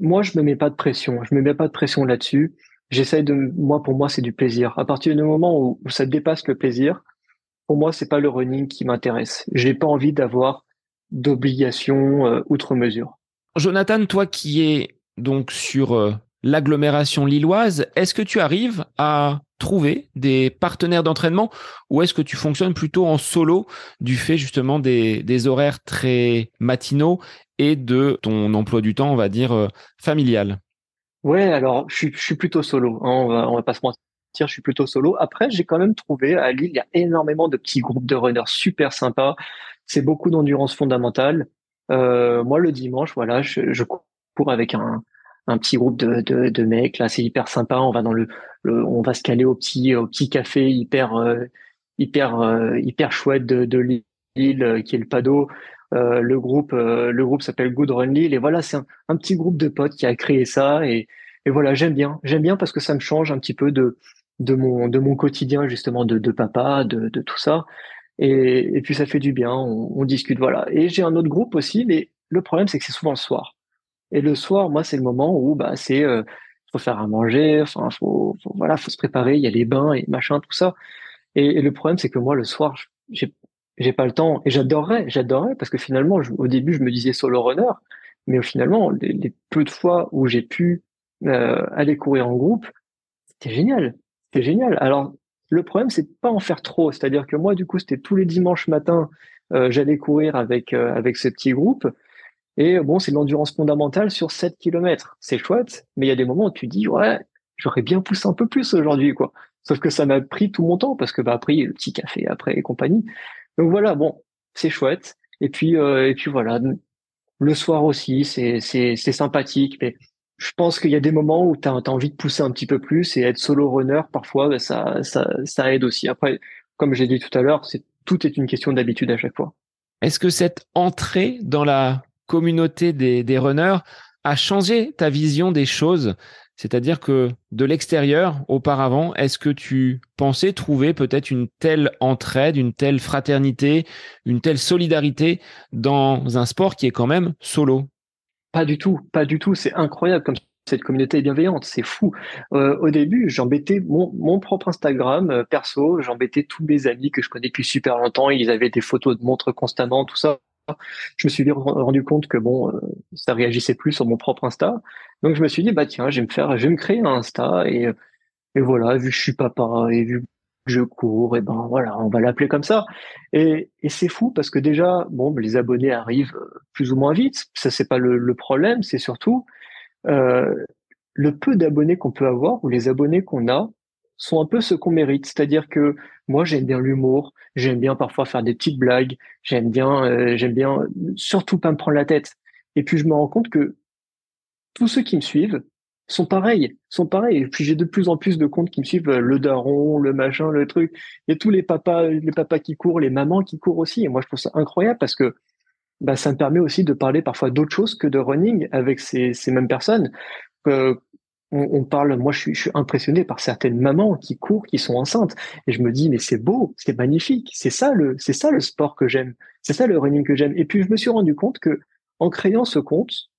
moi, je me mets pas de pression. Je me mets pas de pression là-dessus. J'essaye de, moi, pour moi, c'est du plaisir. À partir du moment où, ça dépasse le plaisir, pour moi, c'est pas le running qui m'intéresse. J'ai pas envie d'avoir d'obligations euh, outre mesure. Jonathan, toi qui es donc sur euh, l'agglomération lilloise, est-ce que tu arrives à trouver des partenaires d'entraînement ou est-ce que tu fonctionnes plutôt en solo du fait justement des, horaires très matinaux et de ton emploi du temps, on va dire, euh, familial? Ouais, alors je suis, plutôt solo, hein, on, va, pas se mentir, je suis plutôt solo. Après, j'ai quand même trouvé à Lille, il y a énormément de petits groupes de runners super sympas. C'est beaucoup d'endurance fondamentale. Euh, moi, le dimanche, voilà, je cours avec un, un petit groupe de, de, de mecs. Là, c'est hyper sympa. On va dans le, le, on va se caler au petit, au petit café hyper, euh, hyper, euh, hyper chouette de, de Lille, qui est le Pado le groupe, le groupe s'appelle Good Run Lille. Et voilà, c'est un, petit groupe de potes qui a créé ça. Et, et voilà, j'aime bien. J'aime bien parce que ça me change un petit peu de, de mon, de mon quotidien, justement, de, de papa, de, de tout ça. Et, et puis ça fait du bien, on, on discute, voilà. Et j'ai un autre groupe aussi, mais le problème, c'est que c'est souvent le soir. Et le soir, moi, c'est le moment où bah, c'est euh, faut faire à manger, enfin, faut, voilà, faut se préparer. Il y a les bains et machin, tout ça. Et, le problème, c'est que moi, le soir, j'ai j'ai pas le temps. Et j'adorerais, j'adorerais parce que finalement, au début, je me disais solo runner, mais finalement, les, les peu de fois où j'ai pu euh, aller courir en groupe, c'était génial, c'était génial. Alors, le problème, c'est pas en faire trop. C'est-à-dire que moi, du coup, c'était tous les dimanches matins, euh, j'allais courir avec euh, avec ce petit groupe. Et bon, c'est de l'endurance fondamentale sur 7 km. C'est chouette, mais il y a des moments où tu dis, ouais, j'aurais bien poussé un peu plus aujourd'hui, quoi. Sauf que ça m'a pris tout mon temps parce que, bah, après, le petit café après et compagnie. Donc voilà, bon, c'est chouette. Et puis, euh, et puis voilà, le soir aussi, c'est, c'est, c'est sympathique, mais je pense qu'il y a des moments où tu as, envie de pousser un petit peu plus et être solo runner, parfois, bah, ça, ça, ça aide aussi. Après, comme j'ai dit tout à l'heure, c'est, tout est une question d'habitude à chaque fois. Est-ce que cette entrée dans la communauté des, des runners a changé ta vision des choses. C'est-à-dire que de l'extérieur, auparavant, est-ce que tu pensais trouver peut-être une telle entraide, une telle fraternité, une telle solidarité dans un sport qui est quand même solo? Pas du tout, pas du tout. C'est incroyable comme cette communauté est bienveillante, c'est fou. Euh, au début, j'embêtais mon, propre Instagram euh, perso, j'embêtais tous mes amis que je connais depuis super longtemps, ils avaient des photos de montres constamment, tout ça je me suis rendu compte que bon, euh, ça réagissait plus sur mon propre Insta. Donc je me suis dit bah tiens, je vais me faire, je vais me créer un Insta et, et voilà, vu que je suis papa et vu que je cours, et ben voilà, on va l'appeler comme ça. Et, et c'est fou parce que déjà, bon, les abonnés arrivent plus ou moins vite. Ça c'est pas le, le problème, c'est surtout euh, le peu d'abonnés qu'on peut avoir ou les abonnés qu'on a sont un peu ce qu'on mérite. C'est-à-dire que moi, j'aime bien l'humour, j'aime bien parfois faire des petites blagues, j'aime bien, euh, j'aime bien surtout pas me prendre la tête. Et puis je me rends compte que tous ceux qui me suivent sont pareils, sont pareils. Et puis j'ai de plus en plus de comptes qui me suivent, euh, le daron, le machin, le truc, et tous les papas, les papas qui courent, les mamans qui courent aussi. Et moi, je trouve ça incroyable parce que bah, ça me permet aussi de parler parfois d'autres choses que de running avec ces, ces mêmes personnes. Euh, on, parle, moi je suis, je suis, impressionné par certaines mamans qui courent, qui sont enceintes, et je me dis mais c'est beau, c'est magnifique, c'est ça le, c'est ça le sport que j'aime, c'est ça le running que j'aime. Et puis je me suis rendu compte que en créant ce compte,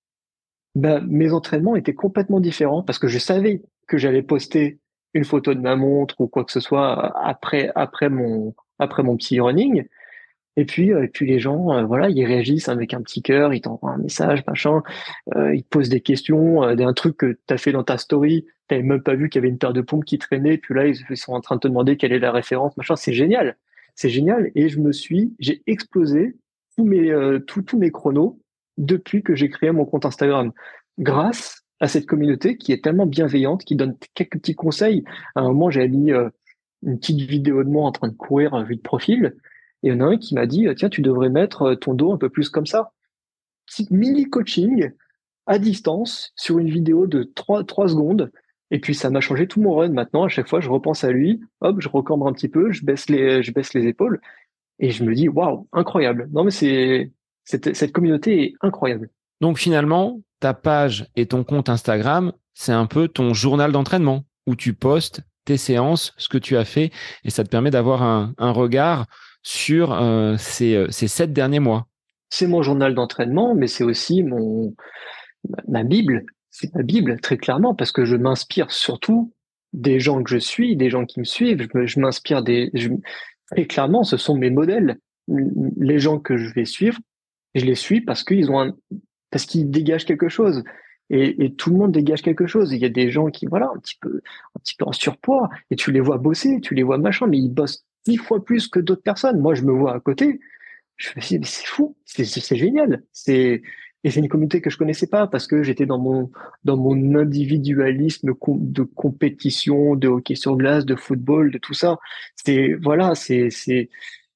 bah, mes entraînements étaient complètement différents parce que je savais que j'allais poster une photo de ma montre ou quoi que ce soit après après mon après mon petit running et puis, euh, et puis les gens, euh, voilà, ils réagissent avec un petit cœur, ils t'envoient un message, machin, euh, ils te posent des questions, euh, d'un truc que tu as fait dans ta story, t'avais même pas vu qu'il y avait une paire de pompes qui traînait, puis là ils sont en train de te demander quelle est la référence, machin, c'est génial, c'est génial. Et je me suis, j'ai explosé tous mes tous mes chronos depuis que j'ai créé mon compte Instagram, grâce à cette communauté qui est tellement bienveillante, qui donne quelques petits conseils. À un moment, j'ai mis une petite vidéo de moi en train de courir vue de profil. Et il y en a un qui m'a dit, tiens, tu devrais mettre euh, ton dos un peu plus comme ça. Petit mini coaching à distance sur une vidéo de 3, 3 secondes. Et puis ça m'a changé tout mon run. Maintenant, à chaque fois, je repense à lui, hop, je recambre un petit peu, je baisse les, je baisse les épaules, et je me dis, waouh, incroyable. Non mais c'est, cette, cette communauté est incroyable. Donc finalement, ta page et ton compte Instagram, c'est un peu ton journal d'entraînement où tu postes tes séances, ce que tu as fait, et ça te permet d'avoir un, un regard sur euh, ces, euh, ces sept derniers mois C'est mon journal d'entraînement, mais c'est aussi mon ma Bible. C'est ma Bible, très clairement, parce que je m'inspire surtout des gens que je suis, des gens qui me suivent. Je m'inspire des... Très clairement, ce sont mes modèles. Les gens que je vais suivre, je les suis parce qu'ils ont parce qu'ils dégagent quelque chose. Et, et, tout le monde dégage quelque chose. Il y a des gens qui, voilà, un petit peu, un petit peu en surpoids, et tu les vois bosser, tu les vois machin, mais ils bossent dix fois plus que d'autres personnes. Moi, je me vois à côté. Je me dis, c'est fou, c'est génial. C'est et c'est une communauté que je connaissais pas parce que j'étais dans mon dans mon individualisme de compétition, de hockey sur glace, de football, de tout ça. C'est voilà, c'est c'est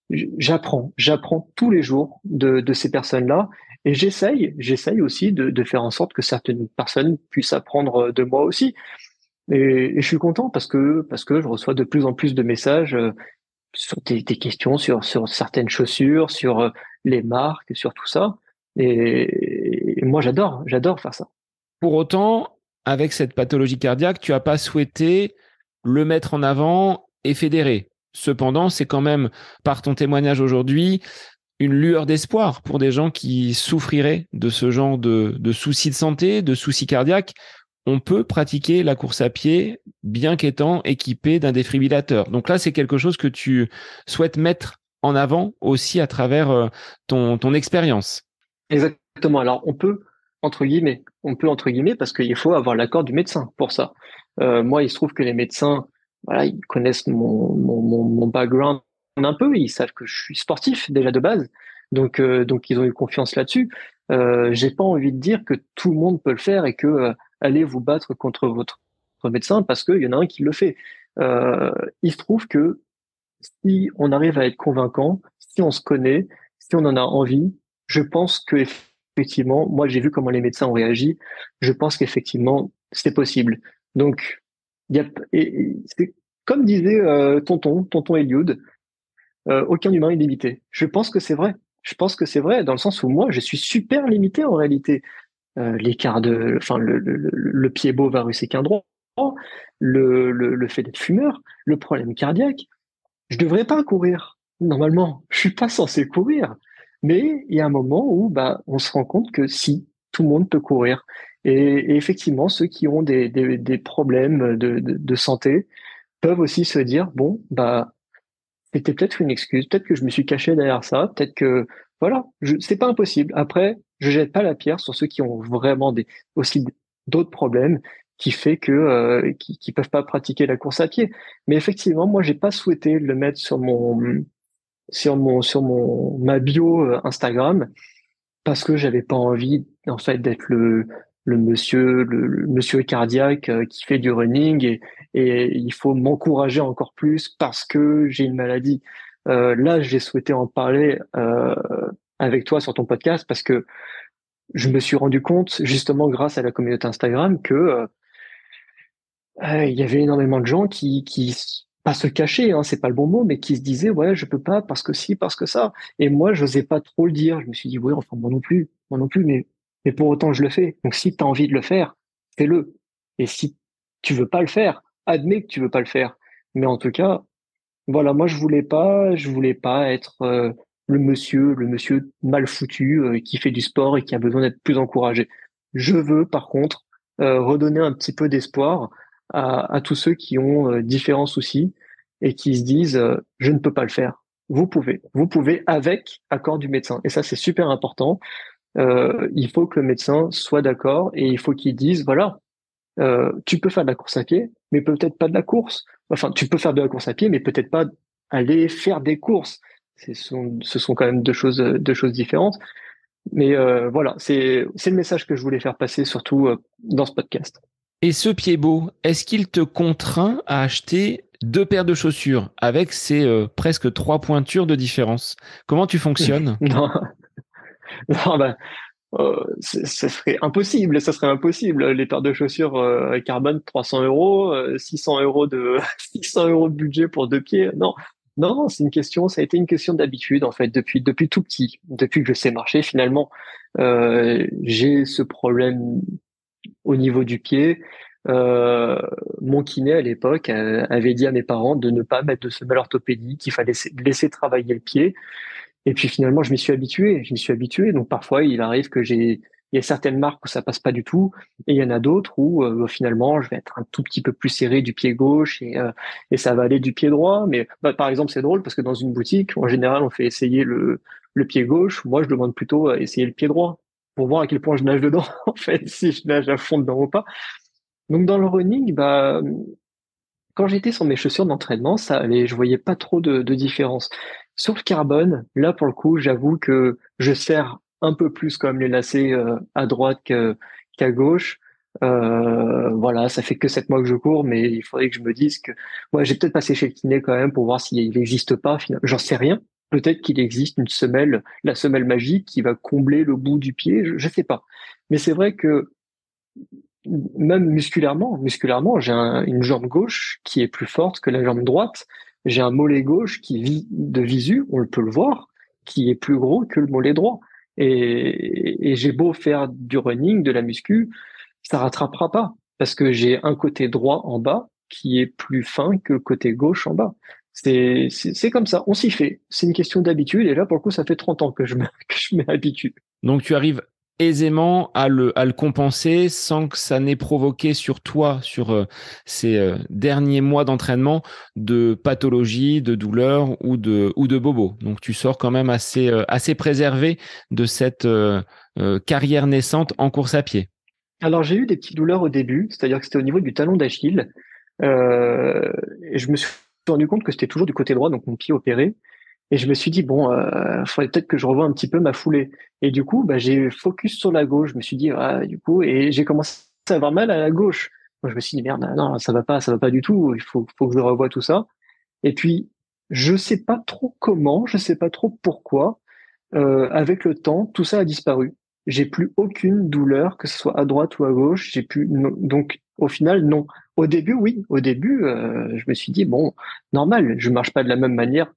j'apprends, j'apprends tous les jours de de ces personnes-là et j'essaye, j'essaye aussi de de faire en sorte que certaines personnes puissent apprendre de moi aussi. Et, et, je suis content parce que parce que je reçois de plus en plus de messages sur des, questions sur, sur certaines chaussures, sur euh, les marques, sur tout ça. Et, moi, j'adore, j'adore faire ça. Pour autant, avec cette pathologie cardiaque, tu n'as pas souhaité le mettre en avant et fédérer. Cependant, c'est quand même, par ton témoignage aujourd'hui, une lueur d'espoir pour des gens qui souffriraient de ce genre de, de soucis de santé, de soucis cardiaques on peut pratiquer la course à pied bien qu'étant équipé d'un défibrillateur. Donc là, c'est quelque chose que tu souhaites mettre en avant aussi à travers euh, ton, expérience. Exactement. Alors, on peut, entre guillemets, on peut, entre guillemets, parce qu'il faut avoir l'accord du médecin pour ça. Euh, moi, il se trouve que les médecins, voilà, ils connaissent mon, mon, background un peu, ils savent que je suis sportif déjà de base. Donc, euh, donc ils ont eu confiance là-dessus. J'ai pas envie de dire que tout le monde peut le faire et que allez vous battre contre votre, médecin parce qu'il y en a un qui le fait. Euh, il se trouve que si on arrive à être convaincant, si on se connaît, si on en a envie, je pense que effectivement, moi j'ai vu comment les médecins ont réagi, je pense qu'effectivement c'est possible. Donc, y a, et, comme disait euh, Tonton, Tonton Eliud, euh, aucun humain est limité. Je pense que c'est vrai. Je pense que c'est vrai dans le sens où moi je suis super limité en réalité. Euh, l'écart de, enfin le, le, pied beau va russer qu'un droit, le, le, fait d'être fumeur, le problème cardiaque. Je devrais pas courir normalement. Je suis pas censé courir, mais il y a un moment où bah on se rend compte que si tout le monde peut courir. Et, effectivement, ceux qui ont des, des, des problèmes de, de, de, santé peuvent aussi se dire bon bah c'était peut-être une excuse, peut-être que je me suis caché derrière ça, peut-être que voilà, c'est pas impossible. Après, je jette pas la pierre sur ceux qui ont vraiment des, aussi d'autres problèmes qui fait que euh, qui, qui peuvent pas pratiquer la course à pied. Mais effectivement, moi, j'ai pas souhaité le mettre sur mon sur mon sur mon ma bio euh, Instagram parce que j'avais pas envie en fait d'être le le monsieur le, monsieur cardiaque euh, qui fait du running et et il faut m'encourager encore plus parce que j'ai une maladie. Euh, là, j'ai souhaité en parler euh, avec toi sur ton podcast parce que je me suis rendu compte, justement grâce à la communauté Instagram, que euh, euh, il y avait énormément de gens qui, pas se cacher, hein, c'est pas le bon mot, mais qui se disaient ouais je peux pas parce que si, parce que ça. Et moi je n'osais pas trop le dire. Je me suis dit ouais enfin moi non plus, moi non plus, mais mais pour autant je le fais. Donc si tu as envie de le faire, fais-le. Et si tu veux pas le faire, admets que tu veux pas le faire. Mais en tout cas, voilà, moi je voulais pas, je voulais pas être euh, le monsieur, le monsieur mal foutu euh, qui fait du sport et qui a besoin d'être plus encouragé. Je veux par contre euh, redonner un petit peu d'espoir à, tous ceux qui ont euh, différents soucis et qui se disent je ne peux pas le faire. Vous pouvez, vous pouvez avec accord du médecin. Et ça c'est super important. il faut que le médecin soit d'accord et il faut qu'il dise voilà, tu peux faire de la course à pied, mais peut-être pas de la course. Enfin, tu peux faire de la course à pied, mais peut-être pas aller faire des courses ce sont, ce sont quand même deux choses, deux choses différentes. Mais euh, voilà, c'est le message que je voulais faire passer, surtout euh, dans ce podcast. Et ce pied beau, est-ce qu'il te contraint à acheter deux paires de chaussures avec ces euh, presque trois pointures de différence? Comment tu fonctionnes? *laughs* Non, non ben, ce serait impossible, ça serait impossible. Les paires de chaussures carbone 300 euros, 600 euros de *laughs* 600 euros de budget pour deux pieds. Non, non, c'est une question, ça a été une question d'habitude en fait depuis depuis tout petit, depuis que je sais marcher finalement. Euh, j'ai ce problème au niveau du pied. Euh, mon kiné à l'époque euh, avait dit à mes parents de ne pas mettre de semelle orthopédique, qu'il fallait laisser travailler le pied. Et puis finalement, je m'y suis habitué. Je m'y suis habitué. Donc parfois, il arrive que j'ai il y a certaines marques où ça passe pas du tout, et il y en a d'autres où euh, finalement je vais être un tout petit peu plus serré du pied gauche et, euh, et ça va aller du pied droit. Mais bah, par exemple, c'est drôle parce que dans une boutique, en général, on fait essayer le, le pied gauche. Moi, je demande plutôt à essayer le pied droit pour voir à quel point je nage dedans, *laughs* en fait, si je nage à fond dedans ou pas. Donc dans le running, bah quand j'étais sur mes chaussures d'entraînement, ça allait, je voyais pas trop de, de différence. Sur le carbone, là pour le coup, j'avoue que je sers un peu plus comme les lacets euh, à droite qu'à gauche. Euh, voilà, ça fait que sept mois que je cours, mais il faudrait que je me dise que ouais, j'ai peut-être passé chez le kiné quand même pour voir s'il n'existe pas. J'en sais rien. Peut-être qu'il existe une semelle, la semelle magique qui va combler le bout du pied. Je, ne sais pas. Mais c'est vrai que même musculairement, musculairement, j'ai une jambe gauche qui est plus forte que la jambe droite. j'ai un mollet gauche qui vit de visu, on peut le voir, qui est plus gros que le mollet droit. Et, et j'ai beau faire du running, de la muscu, ça rattrapera pas parce que j'ai un côté droit en bas qui est plus fin que le côté gauche en bas. C'est, c'est, comme ça, on s'y fait. C'est une question d'habitude et là pour le coup ça fait 30 ans que je me, *laughs* que je m'habitue. Donc tu arrives aisément à le, compenser sans que ça n'ait provoqué sur toi, sur euh, ces euh, derniers mois d'entraînement, de pathologie, de douleur ou de, ou bobo. Donc tu sors quand même assez, euh, assez préservé de cette carrière naissante en course à pied. Alors j'ai eu des petites douleurs au début, c'est-à-dire que c'était au niveau du talon d'Achille. et je me suis rendu compte que c'était toujours du côté droit, donc mon pied opéré. Et je me suis dit, bon, euh, faudrait peut-être que je revoie un petit peu ma foulée. Et du coup, bah, j'ai focus sur la gauche. Je me suis dit, ah, du coup, et j'ai commencé à avoir mal à la gauche. Moi, je me suis dit, merde, non, ça va pas, ça va pas du tout. Il faut, faut que je revoie tout ça. Et puis, je sais pas trop comment, je sais pas trop pourquoi. Euh, avec le temps, tout ça a disparu. J'ai plus aucune douleur, que ce soit à droite ou à gauche. J'ai plus, donc, au final, non. Au début, oui. Au début, euh, je me suis dit, bon, normal, je marche pas de la même manière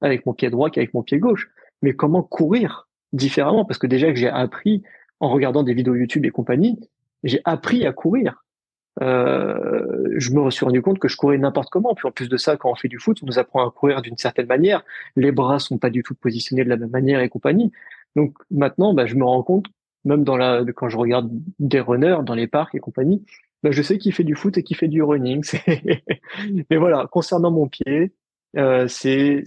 avec mon pied droit qu'avec mon pied gauche. Mais comment courir différemment? Parce que déjà que j'ai appris en regardant des vidéos YouTube et compagnie, j'ai appris à courir. Euh, je me suis rendu compte que je courais n'importe comment. Puis en plus de ça, quand on fait du foot, on nous apprend à courir d'une certaine manière. Les bras sont pas du tout positionnés de la même manière et compagnie. Donc maintenant, bah, je me rends compte, même dans la, quand je regarde des runners dans les parcs et compagnie, bah, je sais qui fait du foot et qui fait du running. *laughs* Mais voilà, concernant mon pied, euh, c'est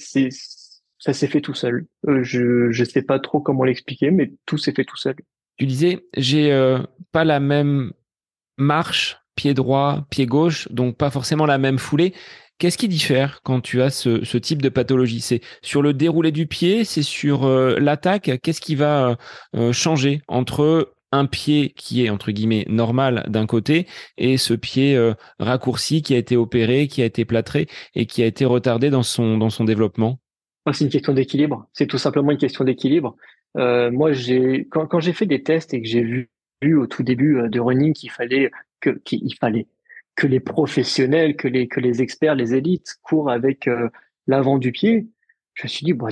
ça s'est fait tout seul. Euh, je je sais pas trop comment l'expliquer, mais tout s'est fait tout seul. Tu disais, j'ai euh, pas la même marche, pied droit, pied gauche, donc pas forcément la même foulée. Qu'est-ce qui diffère quand tu as ce, ce type de pathologie? C'est sur le déroulé du pied, c'est sur l'attaque? Qu'est-ce qui va changer entre un pied qui est entre guillemets normal d'un côté et ce pied euh, raccourci qui a été opéré, qui a été plâtré et qui a été retardé dans son dans son développement ah, C'est une question d'équilibre. C'est tout simplement une question d'équilibre. Euh, moi, j'ai quand, j'ai fait des tests et que j'ai vu, au tout début euh, de running qu'il fallait que les professionnels, que les experts, les élites courent avec l'avant du pied, je me suis dit bon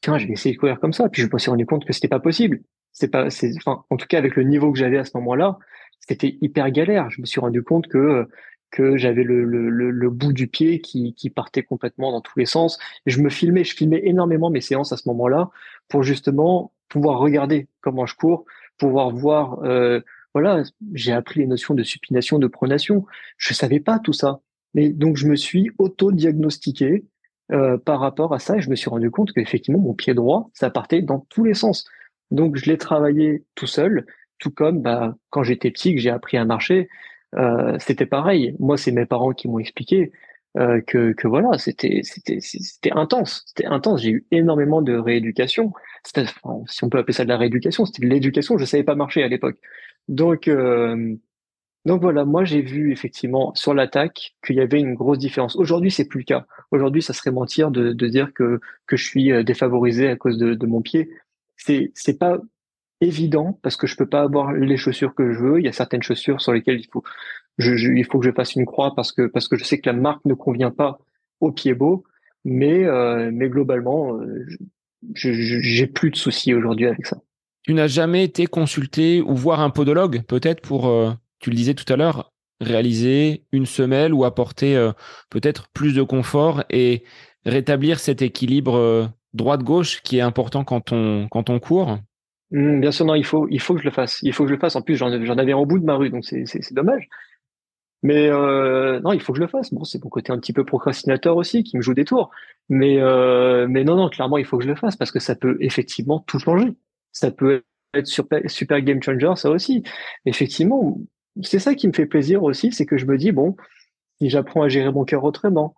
tiens, je vais essayer de courir comme ça. Puis je me suis rendu compte que c'était pas possible c'est pas, c'est, enfin, en tout cas avec le niveau que j'avais à ce moment-là, c'était hyper galère. Je me suis rendu compte que que j'avais le, le, le, bout du pied qui, qui partait complètement dans tous les sens. Je me filmais, je filmais énormément mes séances à ce moment-là pour justement pouvoir regarder comment je cours, pouvoir voir. Euh, voilà, j'ai appris les notions de supination, de pronation. Je savais pas tout ça, mais donc je me suis auto-diagnostiqué euh, par rapport à ça et je me suis rendu compte qu'effectivement mon pied droit, ça partait dans tous les sens. Donc je l'ai travaillé tout seul, tout comme bah, quand j'étais petit que j'ai appris à marcher, euh, c'était pareil. Moi, c'est mes parents qui m'ont expliqué euh, que, que voilà, c'était c'était c'était intense, c'était intense. J'ai eu énormément de rééducation. si on peut appeler ça de la rééducation, c'était de l'éducation. Je savais pas marcher à l'époque. Donc euh, donc voilà, moi j'ai vu effectivement sur l'attaque qu'il y avait une grosse différence. Aujourd'hui, c'est plus le cas. Aujourd'hui, ça serait mentir de, de dire que que je suis euh, défavorisé à cause de, de mon pied c'est c'est pas évident parce que je peux pas avoir les chaussures que je veux. Il y a certaines chaussures sur lesquelles il faut il faut que je fasse une croix parce que parce que je sais que la marque ne convient pas au pied beau. Mais euh, mais globalement, euh, j'ai plus de soucis aujourd'hui avec ça. Tu n'as jamais été consulté ou voir un podologue peut-être pour, euh, tu le disais tout à l'heure, réaliser une semelle ou apporter peut-être plus de confort et rétablir cet équilibre droite-gauche qui est important quand on, quand on court mmh, Bien sûr, non, il faut, il faut que je le fasse. Il faut que je le fasse. En plus, j'en avais en bout de ma rue, donc c'est dommage. Mais euh, non, il faut que je le fasse. Bon, c'est mon côté un petit peu procrastinateur aussi qui me joue des tours. Mais euh, mais non, non, clairement, il faut que je le fasse parce que ça peut effectivement tout changer. Ça peut être super, super game changer, ça aussi. Effectivement, c'est ça qui me fait plaisir aussi, c'est que je me dis bon, si j'apprends à gérer mon cœur autrement,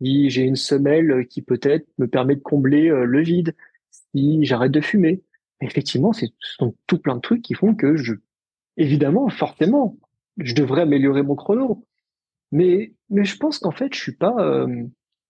si j'ai une semelle qui peut-être me permet de combler euh, le vide, si j'arrête de fumer. Effectivement, ce sont tout plein de trucs qui font que je, évidemment, forcément, je devrais améliorer mon chrono. Mais, mais je pense qu'en fait, je suis pas, euh,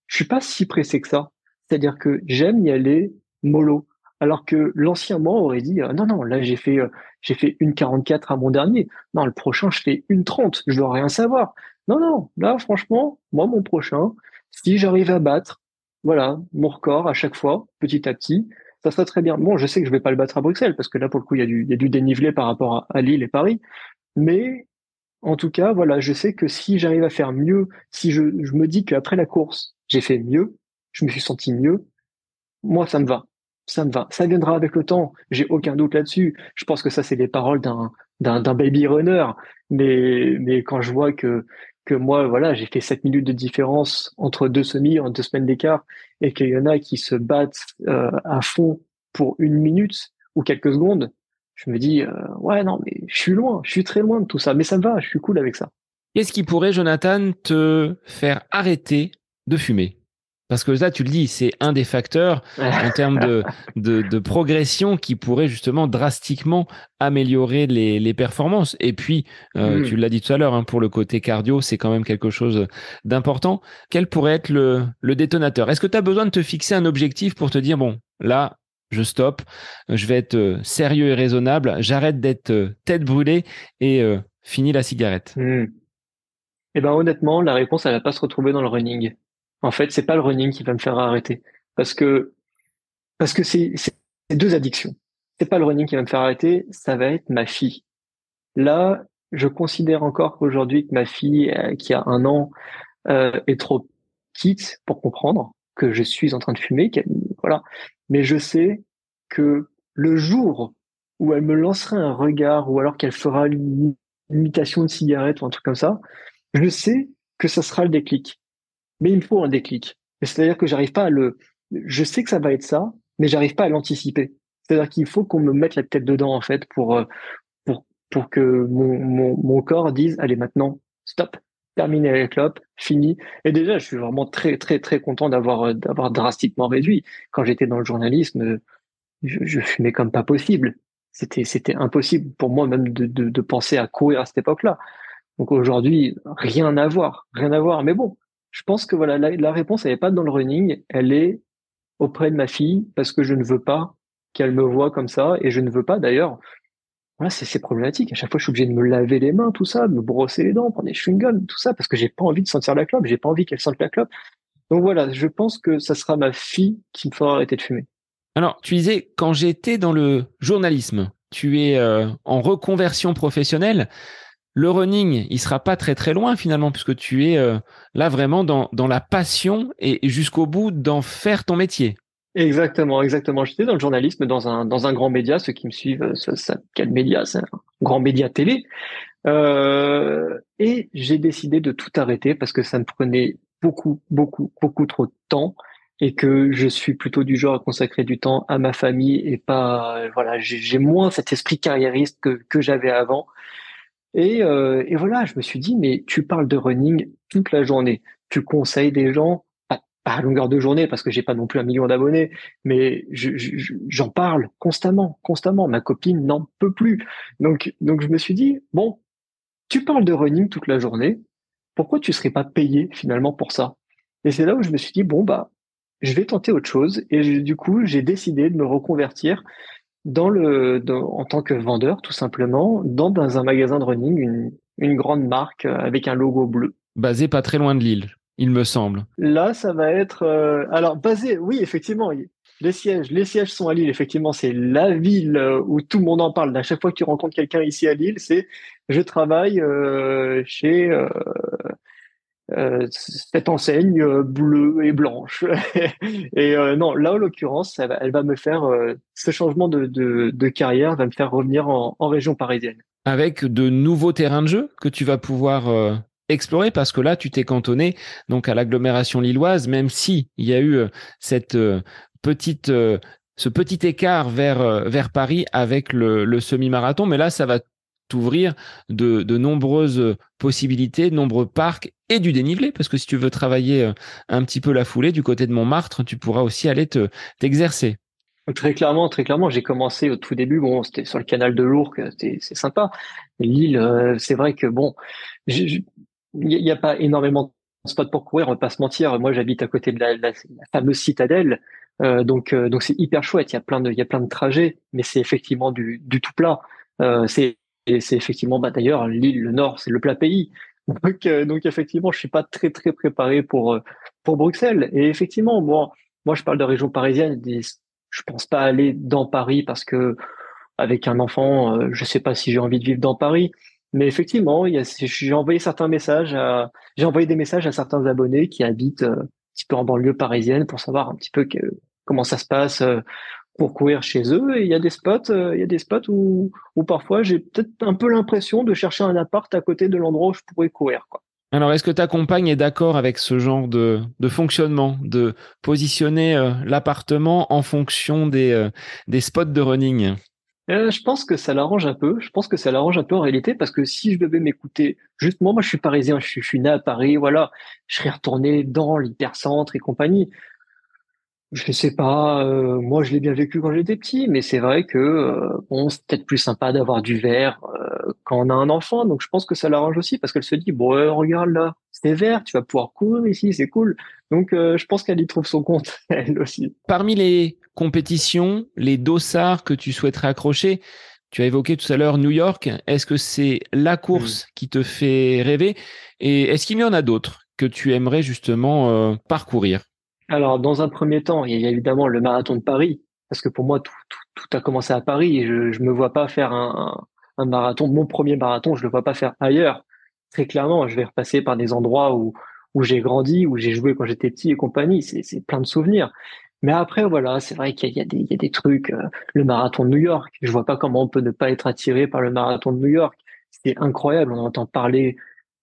je suis pas si pressé que ça. C'est-à-dire que j'aime y aller mollo. Alors que l'ancien moi aurait dit, euh, non, non, là, j'ai fait, j'ai fait une 44 à mon dernier. Non, le prochain, je fais une 30. Je dois rien savoir. Non, non, là, franchement, moi, mon prochain, si j'arrive à battre voilà, mon record à chaque fois, petit à petit. Ça serait très bien. Bon, je sais que je vais pas le battre à Bruxelles parce que là, pour le coup, il y a du, il y a du dénivelé par rapport à, Lille et Paris. Mais en tout cas, voilà, je sais que si j'arrive à faire mieux, si je, je me dis qu'après la course, j'ai fait mieux, je me suis senti mieux, moi, ça me va. Ça me va. Ça viendra avec le temps. J'ai aucun doute là-dessus. Je pense que ça, c'est les paroles d'un, d'un, d'un baby runner. Mais, mais quand je vois que, moi, voilà, j'ai fait 7 minutes de différence entre deux semis en deux semaines d'écart et qu'il y en a qui se battent euh, à fond pour une minute ou quelques secondes, je me dis, euh, ouais, non, mais je suis loin, je suis très loin de tout ça, mais ça me va, je suis cool avec ça. Qu'est-ce qui pourrait, Jonathan, te faire arrêter de fumer? Parce que là, tu le dis, c'est un des facteurs en termes de, de, progression qui pourrait justement drastiquement améliorer les, les performances. Et puis, euh, mm. tu l'as dit tout à l'heure, hein, pour le côté cardio, c'est quand même quelque chose d'important. Quel pourrait être le, le détonateur? Est-ce que tu as besoin de te fixer un objectif pour te dire, bon, là, je stoppe, je vais être euh, sérieux et raisonnable, j'arrête d'être euh, tête brûlée et fini la cigarette? Mm. Eh ben honnêtement, la réponse, elle va pas se retrouver dans le running. En fait, c'est pas le running qui va me faire arrêter parce que parce que c'est deux addictions. C'est pas le running qui va me faire arrêter, ça va être ma fille. Là, je considère encore qu'aujourd'hui que ma fille euh, qui a un an euh, est trop petite pour comprendre que je suis en train de fumer, voilà. Mais je sais que le jour où elle me lancerait un regard ou alors qu'elle fera une imitation de cigarette ou un truc comme ça, je sais que ça sera le déclic mais il me faut un déclic. C'est-à-dire que j'arrive pas à le, je sais que ça va être ça, mais j'arrive pas à l'anticiper. C'est-à-dire qu'il faut qu'on me mette la tête dedans, en fait, pour, euh, pour, pour que mon, mon, mon corps dise, allez, maintenant, stop, terminé les clopes, fini. Et déjà, je suis vraiment très, très, très content d'avoir, euh, d'avoir drastiquement réduit. Quand j'étais dans le journalisme, je, je fumais comme pas possible. C'était, c'était impossible pour moi même de, de, de penser à courir à cette époque-là. Donc aujourd'hui, rien à voir, rien à voir. Mais bon, je pense que voilà, la, réponse, elle n'est pas dans le running, elle est auprès de ma fille parce que je ne veux pas qu'elle me voit comme ça et je ne veux pas d'ailleurs. Voilà, c'est problématique. À chaque fois, je suis obligé de me laver les mains, tout ça, de me brosser les dents, prendre des chewing-gums, tout ça, parce que j'ai pas envie de sentir la clope, j'ai pas envie qu'elle sente la clope. Donc voilà, je pense que ça sera ma fille qui me fera arrêter de fumer. Alors, tu disais, quand j'étais dans le journalisme, tu es euh, en reconversion professionnelle le running, il sera pas très très loin finalement, puisque tu es euh, là vraiment dans, dans la passion et jusqu'au bout d'en faire ton métier. Exactement, exactement. J'étais dans le journalisme, dans un dans un grand média. Ceux qui me suivent, ça, ça quel média C'est un grand média télé. Euh, et j'ai décidé de tout arrêter parce que ça me prenait beaucoup, beaucoup, beaucoup trop de temps et que je suis plutôt du genre à consacrer du temps à ma famille et pas voilà j'ai moins cet esprit carriériste que que j'avais avant et, euh, et, voilà, je me suis dit, mais tu parles de running toute la journée. Tu conseilles des gens, pas, à longueur de journée, parce que j'ai pas non plus un million d'abonnés, mais j'en parle constamment, constamment. Ma copine n'en peut plus. Donc, donc je me suis dit, bon, tu parles de running toute la journée. Pourquoi tu serais pas payé finalement pour ça? Et c'est là où je me suis dit, bon bah, je vais tenter autre chose. Et du coup, j'ai décidé de me reconvertir dans le, en tant que vendeur, tout simplement, dans, dans un magasin de running, une, une grande marque euh, avec un logo bleu. Basé pas très loin de Lille, il me semble. Là, ça va être. Euh, alors, basé, oui, effectivement, les sièges, les sièges sont à Lille. Effectivement, c'est la ville euh, où tout le monde en parle. À chaque fois que tu rencontres quelqu'un ici à Lille, c'est je travaille euh, chez euh, cette enseigne euh, bleue et blanche. *laughs* et euh, non, là en l'occurrence, elle, va me faire ce changement de, carrière va me faire revenir en, région parisienne. Avec de nouveaux terrains de jeu que tu vas pouvoir explorer parce que là tu t'es cantonné donc à l'agglomération lilloise, même si il y a eu cette petite ce petit écart vers vers Paris avec le, le semi-marathon, mais là ça va t'ouvrir de, nombreuses possibilités, de nombreux parcs et du dénivelé, parce que si tu veux travailler euh, un petit peu la foulée du côté de Montmartre, tu pourras aussi aller te t'exercer. Très clairement, très clairement, j'ai commencé au tout début, bon, c'était sur le canal de Lourdes, c'est sympa. L'île, euh, c'est vrai que bon, il n'y a, pas énormément de spots pour courir, on va pas se mentir. Moi, j'habite à côté de la, fameuse citadelle, euh, donc donc c'est hyper chouette. Il y a plein de il y a plein de trajets, mais c'est effectivement du, du tout plat. c'est c'est effectivement, bah, d'ailleurs, l'île, le Nord, c'est le plat pays. Donc, euh, effectivement, je suis pas très très préparé pour euh, Bruxelles. Et effectivement, moi, je parle de région parisienne. Je pense pas aller dans Paris parce que avec un enfant, euh, je sais pas si j'ai envie de vivre dans Paris. Mais effectivement, j'ai envoyé des messages à certains abonnés qui habitent un petit peu en banlieue parisienne pour savoir un petit peu comment ça se passe pour courir chez eux. Et il y a des spots, euh, il y a des spots où, où parfois j'ai peut-être un peu l'impression de chercher un appart à côté de l'endroit où je pourrais courir. Quoi. Alors, est-ce que ta compagne est d'accord avec ce genre de, de fonctionnement, de positionner euh, l'appartement en fonction des, euh, des spots de running? Je pense que ça l'arrange un peu. Je pense que ça l'arrange un peu en réalité parce que si je devais m'écouter, justement, moi je suis parisien, je suis, je suis né à Paris, voilà, je serais retourné dans l'hypercentre et compagnie. Je sais pas, euh, moi je l'ai bien vécu quand j'étais petit, mais c'est vrai que euh, bon, c'est peut-être plus sympa d'avoir du vert euh, quand on a un enfant, donc je pense que ça l'arrange aussi parce qu'elle se dit bon regarde là, c'est vert, tu vas pouvoir courir ici, c'est cool. Donc je pense qu'elle y trouve son compte *laughs* elle aussi. Parmi les compétitions, les dossards que tu souhaiterais accrocher, tu as évoqué tout à l'heure New York. Est-ce que c'est la course mmh. qui te fait rêver? Et est-ce qu'il y en a d'autres que tu aimerais justement parcourir? Alors, dans un premier temps, il y a évidemment le marathon de Paris, parce que pour moi, tout, tout, a commencé à Paris. Je, je me vois pas faire un, un, marathon, mon premier marathon, je le vois pas faire ailleurs. Très clairement, je vais repasser par des endroits où, où j'ai grandi, où j'ai joué quand j'étais petit et compagnie. C'est plein de souvenirs. Mais après, voilà, c'est vrai qu'il y, y, a des trucs. Euh, le marathon de New York, je vois pas comment on peut ne pas être attiré par le marathon de New York. C'était incroyable. On entend parler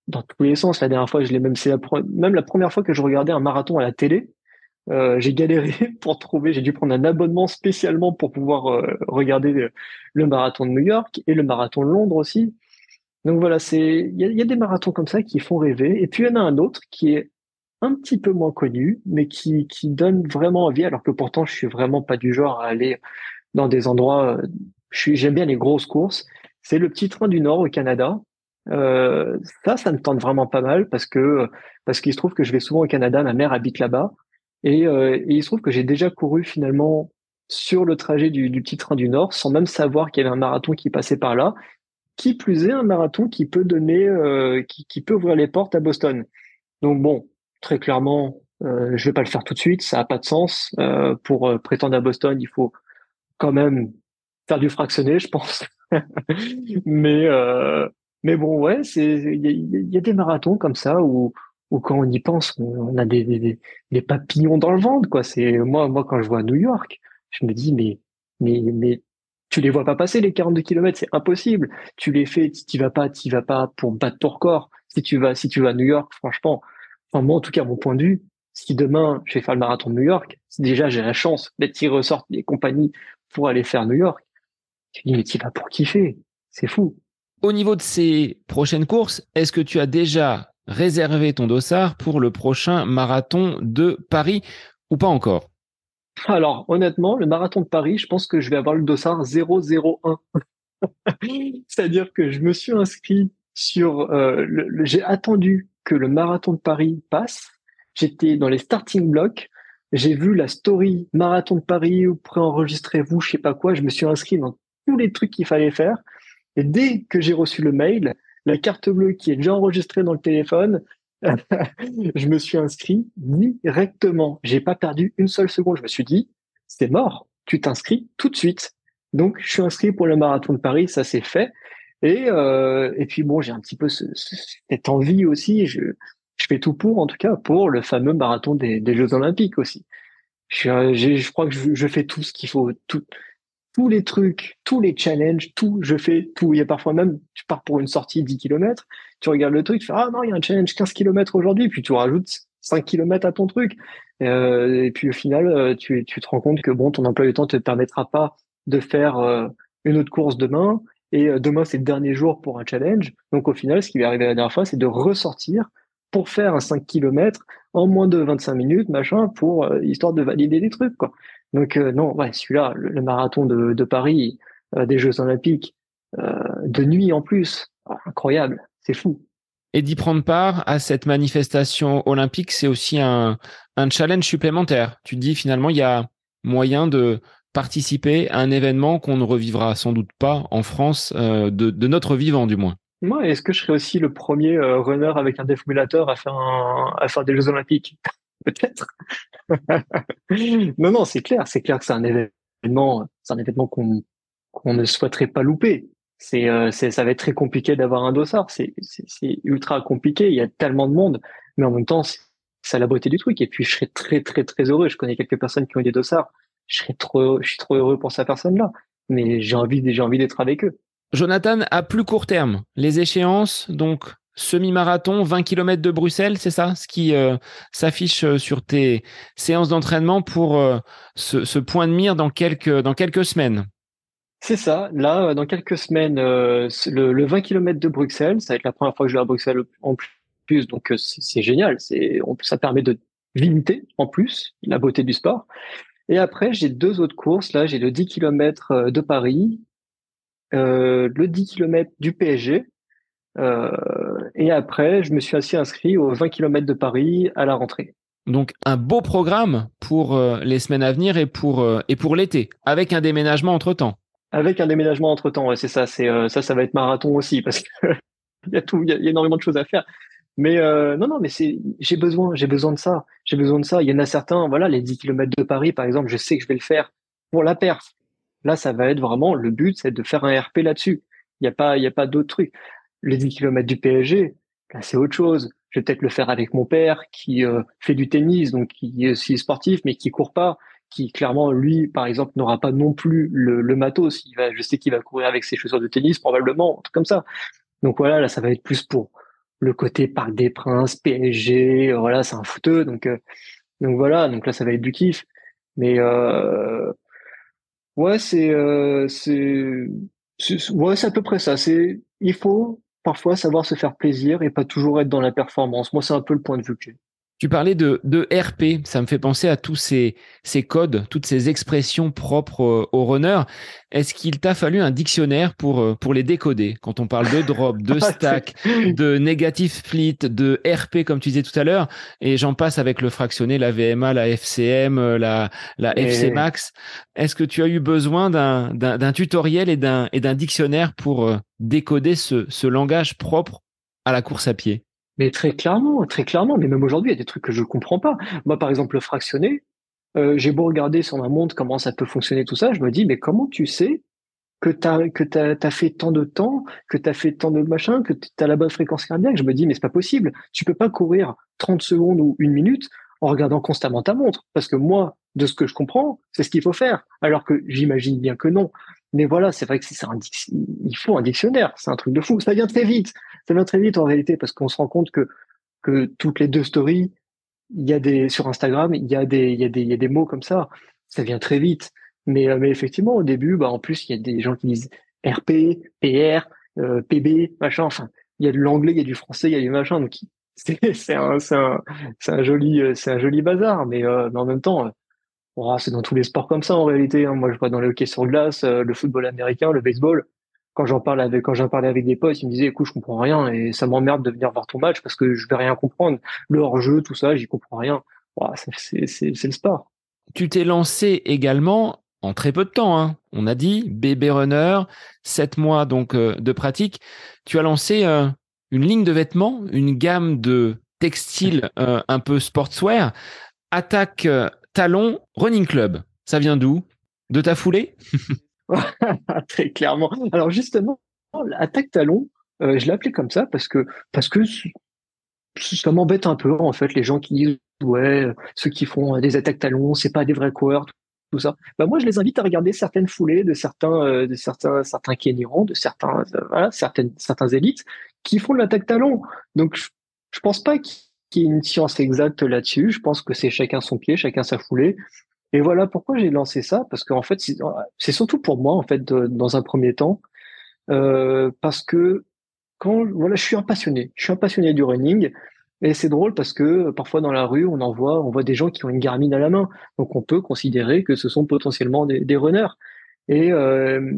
dans tous les sens. La dernière fois, je l'ai même, c'est même la première fois que je regardais un marathon à la télé. Euh, j'ai galéré *laughs* pour trouver, j'ai dû prendre un abonnement spécialement pour pouvoir euh, regarder le, marathon de New York et le marathon de Londres aussi. Donc voilà, c'est il y a, des marathons comme ça qui font rêver. Et puis il y en a un autre qui est un petit peu moins connu, mais qui, qui donne vraiment envie, alors que pourtant je suis vraiment pas du genre à aller dans des endroits. Euh, j'aime bien les grosses courses. C'est le petit train du Nord au Canada. Euh, ça, ça me tente vraiment pas mal parce que parce qu'il se trouve que je vais souvent au Canada. Ma mère habite là-bas. Euh, et, il se trouve que j'ai déjà couru finalement sur le trajet du, petit train du Nord sans même savoir qu'il y avait un marathon qui passait par là. Qui plus est, un marathon qui peut donner, euh, qui, peut ouvrir les portes à Boston. Donc bon, très clairement, euh, je vais pas le faire tout de suite, ça a pas de sens. Euh, pour prétendre à Boston, il faut quand même faire du fractionné, je pense. *laughs* mais mais bon, ouais, c'est il y a, des marathons comme ça où ou quand on y pense, on a des, des, des, papillons dans le ventre, quoi. C'est moi, moi quand je vois New York, je me dis mais mais mais tu les vois pas passer les 42 km, c'est impossible. Tu les fais, tu vas pas, tu vas pas pour battre ton record. Si tu vas, si tu vas à New York, franchement, enfin moi en tout cas mon point de vue, si demain je vais faire le marathon de New York, déjà j'ai la chance d'être tiré ressortent des compagnies pour aller faire New York. Tu dis mais tu vas pour kiffer, c'est fou. Au niveau de ces prochaines courses, est-ce que tu as déjà réserver ton dossard pour le prochain marathon de Paris ou pas encore? Alors, honnêtement, le marathon de Paris, je pense que je vais avoir le dossard 001. *laughs* C'est-à-dire que je me suis inscrit sur... Euh, le, j'ai attendu que le marathon de Paris passe. J'étais dans les starting blocks. J'ai vu la story marathon de Paris ou préenregistrez-vous, je sais pas quoi. Je me suis inscrit dans tous les trucs qu'il fallait faire. Et dès que j'ai reçu le mail, la carte bleue qui est déjà enregistrée dans le téléphone, *laughs* je me suis inscrit directement. J'ai pas perdu une seule seconde. Je me suis dit, c'est mort. Tu t'inscris tout de suite. Donc, je suis inscrit pour le marathon de Paris. Ça, c'est fait. Et, euh, et puis, bon, j'ai un petit peu cette envie aussi. Je, je fais tout pour, en tout cas, pour le fameux marathon des, Jeux Olympiques aussi. Je, je crois que je, je fais tout ce qu'il faut, tout, tous les trucs, tous les challenges, tout, je fais tout. Il y a parfois même, tu pars pour une sortie 10 km, tu regardes le truc, tu fais, ah non, il y a un challenge 15 km aujourd'hui, puis tu rajoutes 5 km à ton truc. Euh, et puis au final, euh, tu, te rends compte que bon, ton emploi du temps te permettra pas de faire euh, une autre course demain. Et demain, c'est le dernier jour pour un challenge. Donc au final, ce qui va arriver la dernière fois, c'est de ressortir pour faire un 5 km en moins de 25 minutes, machin, pour histoire de valider des trucs, quoi. Donc euh, non, ouais, celui-là, le, marathon de, Paris, euh, des Jeux Olympiques, euh, de nuit en plus, ah, incroyable, c'est fou. Et d'y prendre part à cette manifestation olympique, c'est aussi un, challenge supplémentaire. Tu dis finalement, il y a moyen de participer à un événement qu'on ne revivra sans doute pas en France de, de, notre vivant du moins. Moi, est-ce que je serais aussi le premier runner avec un défibrillateur à faire à faire des Jeux Olympiques? Peut-être. *laughs* non, non, c'est clair, c'est clair que c'est un événement, c'est un événement qu'on qu'on ne souhaiterait pas louper. C'est, euh, ça va être très compliqué d'avoir un dossard. C'est, c'est, ultra compliqué. Il y a tellement de monde, mais en même temps, c'est la beauté du truc. Et puis, je serais très, très, très heureux. Je connais quelques personnes qui ont des dossards. Je serais trop, je suis trop heureux pour cette personne-là. Mais j'ai envie, j'ai envie d'être avec eux. Jonathan, à plus court terme, les échéances, donc semi-marathon, 20 km de Bruxelles, c'est ça ce qui euh, s'affiche euh, sur tes séances d'entraînement pour euh, ce, point de mire dans quelques, semaines? C'est ça. Là, dans quelques semaines, le, le, 20 km de Bruxelles, ça va être la première fois que je vais à Bruxelles en plus, donc c'est génial. C'est, ça permet de limiter en plus la beauté du sport. Et après, j'ai deux autres courses. Là, j'ai le 10 km de Paris, le 10 km du PSG et après, je me suis aussi inscrit aux 20 km de Paris à la rentrée. Donc un beau programme pour euh, les semaines à venir et pour euh, et pour l'été, avec un déménagement entre temps. Avec un déménagement entre temps, ouais, c'est ça. C'est ça, ça va être marathon aussi parce que *laughs* il y a tout, il y, a énormément de choses à faire. Mais non, non, mais c'est j'ai besoin, j'ai besoin de ça, j'ai besoin de ça. Il y en a certains, voilà, les 10 km de Paris, par exemple, je sais que je vais le faire pour la perf. Là, ça va être vraiment le but, c'est de faire un RP là-dessus. Il n'y a pas, il y a pas d'autre truc les 10 km du PSG, c'est autre chose. Je vais peut-être le faire avec mon père qui euh, fait du tennis, donc qui est aussi sportif, mais qui court pas, qui clairement, lui, par exemple, n'aura pas non plus le, le matos. Il va, je sais qu'il va courir avec ses chaussures de tennis, probablement, un truc comme ça. Donc voilà, là, ça va être plus pour le côté Parc des Princes, PSG, voilà, c'est un footeux, donc euh, donc voilà, donc là, ça va être du kiff. Mais euh, ouais, c'est euh, c'est ouais, c'est à peu près ça. C'est il faut parfois savoir se faire plaisir et pas toujours être dans la performance. Moi, c'est un peu le point de vue que j'ai. Tu parlais de, de RP, ça me fait penser à tous ces, ces codes, toutes ces expressions propres euh, aux runners. Est-ce qu'il t'a fallu un dictionnaire pour, euh, pour les décoder? Quand on parle de drop, de *laughs* ah, stack, de negative split, de RP, comme tu disais tout à l'heure, et j'en passe avec le fractionné, la VMA, la FCM, euh, la, la FC Max. Est-ce que tu as eu besoin d'un tutoriel et d'un dictionnaire pour décoder ce, ce langage propre à la course à pied? Mais très clairement, très clairement. Mais même aujourd'hui, il y a des trucs que je comprends pas. Moi, par exemple, le fractionné, euh, j'ai beau regarder sur ma montre comment ça peut fonctionner tout ça, je me dis, mais comment tu sais que tu as, que t'as, as fait tant de temps, que tu as fait tant de machin, que tu as la bonne fréquence cardiaque? Je me dis, mais c'est pas possible. Tu peux pas courir 30 secondes ou une minute en regardant constamment ta montre. Parce que moi, de ce que je comprends, c'est ce qu'il faut faire. Alors que j'imagine bien que non. Mais voilà, c'est vrai que c'est un, il faut un dictionnaire. C'est un truc de fou. Ça vient très vite ça va très vite en réalité parce qu'on se rend compte que que toutes les deux stories, il y a des sur Instagram, il y a des il y a des il y a des mots comme ça, ça vient très vite. Mais euh, mais effectivement au début, bah en plus il y a des gens qui disent RP, PR, euh, PB, machin. Enfin, il y a de l'anglais, il y a du français, il y a du machin. Donc *laughs* c'est c'est un c'est un c'est un joli euh, c'est un joli bazar. Mais, mais en même temps. c'est dans tous les sports comme ça en réalité. Hein. Moi, je vois dans le hockey sur glace, le football américain, le baseball quand j'en parle avec quand j'en parlais avec des potes, ils me disaient écoute, je comprends rien et ça m'emmerde de venir voir ton match parce que je vais rien comprendre. Le hors-jeu, tout ça, j'y comprends rien. c'est le sport. Tu t'es lancé également en très peu de temps. Hein. On a dit bébé runner, sept mois donc euh, de pratique. Tu as lancé euh, une ligne de vêtements, une gamme de textiles euh, un peu sportswear. Attaque Talon Running Club. Ça vient d'où? De ta foulée? *laughs* *laughs* Très clairement. Alors justement, attaque talon, euh, je l'ai appelé comme ça parce que parce que ça m'embête un peu en fait les gens qui disent ouais ceux qui font des attaques talons c'est pas des vrais coureurs tout ça. Bah moi je les invite à regarder certaines foulées de certains euh, de certains certains de certains euh, certaines certains élites qui font de l'attaque talon. Donc je, je pense pas qu'il y ait une science exacte là-dessus. Je pense que c'est chacun son pied, chacun sa foulée. Et voilà pourquoi j'ai lancé ça, parce qu'en fait, c'est surtout pour moi, en fait, dans un premier temps, euh, parce que quand voilà, je suis un passionné, je suis un passionné du running, et c'est drôle parce que parfois dans la rue, on en voit, on voit des gens qui ont une Garmin à la main, donc on peut considérer que ce sont potentiellement des, runners. Et, euh,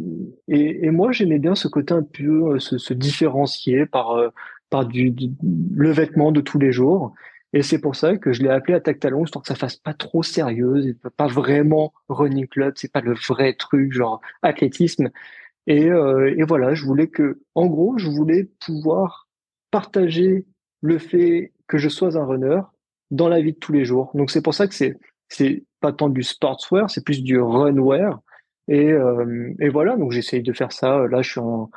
et, moi, j'aimais bien ce côté un peu euh, se, différencier par euh, par du, le vêtement de tous les jours. Et c'est pour ça que je l'ai appelé Attaque Talon, histoire que ça fasse pas trop sérieuse, pas vraiment running club, c'est pas le vrai truc genre athlétisme. Et, euh, et voilà, je voulais que, en gros, je voulais pouvoir partager le fait que je sois un runner dans la vie de tous les jours. Donc c'est pour ça que c'est c'est pas tant du sportswear, c'est plus du runwear. Et, euh, et voilà, donc j'essaye de faire ça. Là, je suis en,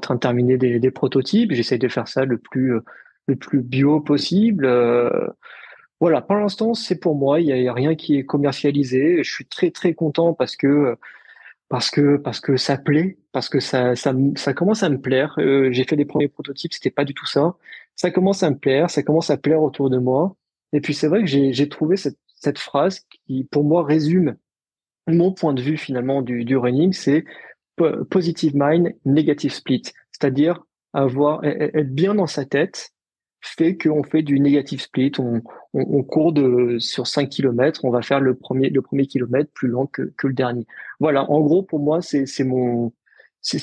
train de terminer des, des prototypes. J'essaye de faire ça le plus le plus bio possible. Euh, voilà, pour l'instant, c'est pour moi. Il y, a, rien qui est commercialisé. Je suis très très content parce que parce que parce que ça plaît, parce que ça ça, ça commence à me plaire. Euh, j'ai fait des premiers prototypes, c'était pas du tout ça. Ça commence à me plaire, ça commence à plaire autour de moi. Et puis c'est vrai que j'ai trouvé cette, cette phrase qui pour moi résume mon point de vue finalement du, du running, c'est positive mind, negative split, c'est-à-dire avoir être bien dans sa tête fait qu'on fait du negative split. On, court sur 5 km, on va faire le premier, le premier kilomètre plus lent que, que le dernier. Voilà, en gros, pour moi, c'est mon,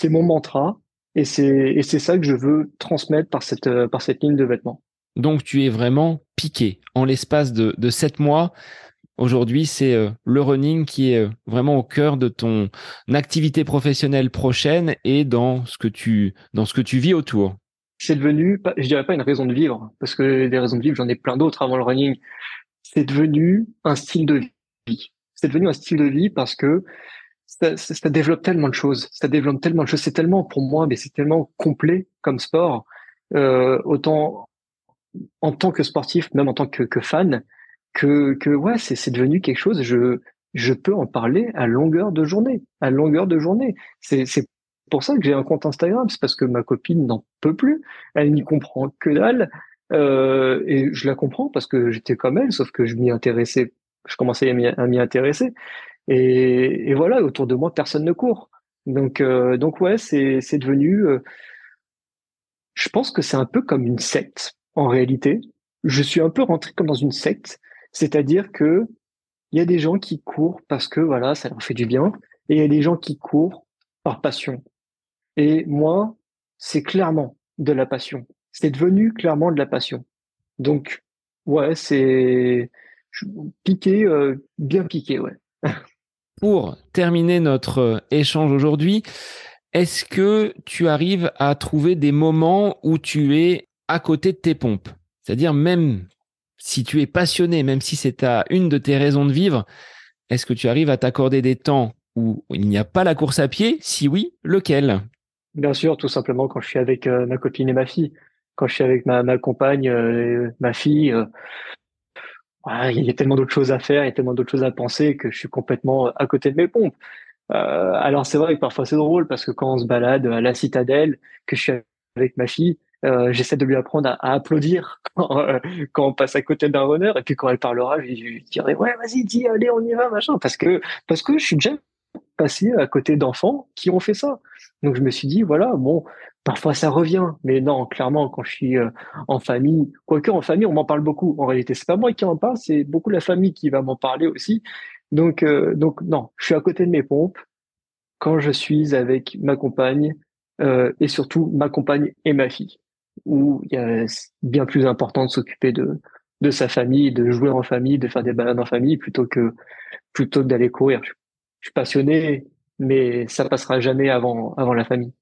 mon mantra et c'est ça que je veux transmettre par cette, par cette ligne de vêtements. Donc, tu es vraiment piqué. En l'espace de, de 7 mois, aujourd'hui, c'est euh, le running qui est euh, vraiment au cœur de ton activité professionnelle prochaine et dans ce que tu, dans ce que tu vis autour c'est devenu, je dirais pas une raison de vivre, parce que des raisons de vivre, j'en ai plein d'autres avant le running. C'est devenu un style de vie. C'est devenu un style de vie parce que ça, ça, développe tellement de choses. Ça développe tellement de choses. C'est tellement, pour moi, mais c'est tellement complet comme sport. Euh, autant en tant que sportif, même en tant que, fan, que, que ouais, c'est devenu quelque chose. Je, je peux en parler à longueur de journée, à longueur de journée. C'est pour ça que j'ai un compte Instagram, c'est parce que ma copine n'en peut plus, elle n'y comprend que dalle, euh, et je la comprends parce que j'étais comme elle, sauf que je m'y intéressais, je commençais à m'y intéresser, et, voilà, autour de moi personne ne court, donc euh, donc ouais, c'est c'est devenu, euh, je pense que c'est un peu comme une secte en réalité. Je suis un peu rentré comme dans une secte, c'est-à-dire que il y a des gens qui courent parce que voilà, ça leur fait du bien, et il y a des gens qui courent par passion. Et moi, c'est clairement de la passion. C'est devenu clairement de la passion. Donc, ouais, c'est piqué, euh, bien piqué, ouais. *laughs* Pour terminer notre euh, échange aujourd'hui, est-ce que tu arrives à trouver des moments où tu es à côté de tes pompes? C'est-à-dire même si tu es passionné, même si c'est à une de tes raisons de vivre, est-ce que tu arrives à t'accorder des temps où il n'y a pas la course à pied? Si oui, lequel? Bien sûr, tout simplement quand je suis avec euh, ma copine et ma fille. Quand je suis avec ma, ma compagne, euh, ma fille, euh, il y a tellement d'autres choses à faire, il y a tellement d'autres choses à penser que je suis complètement à côté de mes pompes. alors c'est vrai que parfois c'est drôle parce que quand on se balade à la citadelle, que je suis avec ma fille, j'essaie de lui apprendre à, applaudir *laughs* quand, on passe à côté d'un runner et puis quand elle parlera, je lui dirai ouais vas-y dis allez on y va machin parce que parce que je suis déjà passé à côté d'enfants qui ont fait ça. Donc je me suis dit, voilà, bon, parfois ça revient, mais non, clairement, quand je suis euh, en famille, quoique en famille, on m'en parle beaucoup. En réalité, c'est pas moi qui en parle, c'est beaucoup la famille qui va m'en parler aussi. Donc, euh, donc non, je suis à côté de mes pompes quand je suis avec ma compagne euh, et surtout ma compagne et ma fille, où il y a bien plus important de s'occuper de de sa famille, de jouer en famille, de faire des balades en famille plutôt que plutôt d'aller courir je passionné, mais ça passera jamais avant, avant la famille.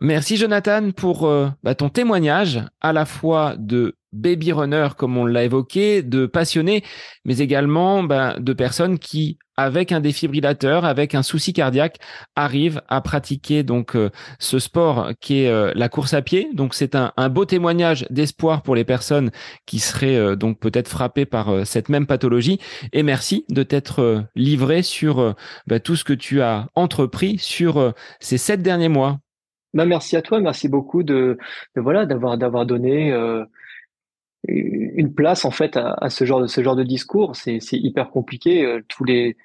Merci Jonathan pour euh, bah, ton témoignage à la fois de baby runner comme on l'a évoqué, de passionnés, mais également bah, de personnes qui avec un défibrillateur, avec un souci cardiaque, arrivent à pratiquer donc euh, ce sport qui est euh, la course à pied. Donc c'est un, beau témoignage d'espoir pour les personnes qui seraient donc peut-être frappées par cette même pathologie. Et merci de t'être livré sur bah, tout ce que tu as entrepris sur ces sept derniers mois. Bah, merci à toi, merci beaucoup de, voilà d'avoir d'avoir donné euh, une place en fait à, ce genre de ce genre de discours. C'est hyper compliqué. Euh, tous les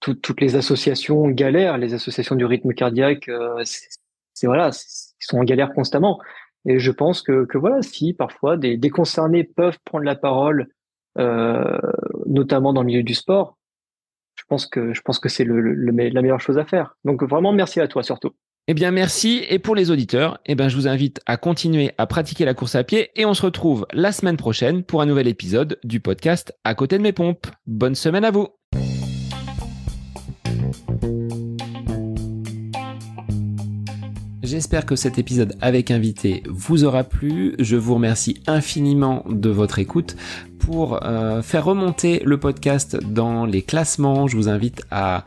toutes les associations galèrent, les associations du rythme cardiaque, euh, c'est voilà, ils sont en galère constamment. Et je pense que, que voilà, si parfois des, des concernés peuvent prendre la parole, notamment dans le milieu du sport, je pense que je pense que c'est le, la meilleure chose à faire. Donc vraiment merci à toi surtout. Eh bien merci et pour les auditeurs, eh bien je vous invite à continuer à pratiquer la course à pied et on se retrouve la semaine prochaine pour un nouvel épisode du podcast À côté de mes pompes. Bonne semaine à vous. J'espère que cet épisode avec invité vous aura plu. Je vous remercie infiniment de votre écoute. Pour euh, faire remonter le podcast dans les classements, je vous invite à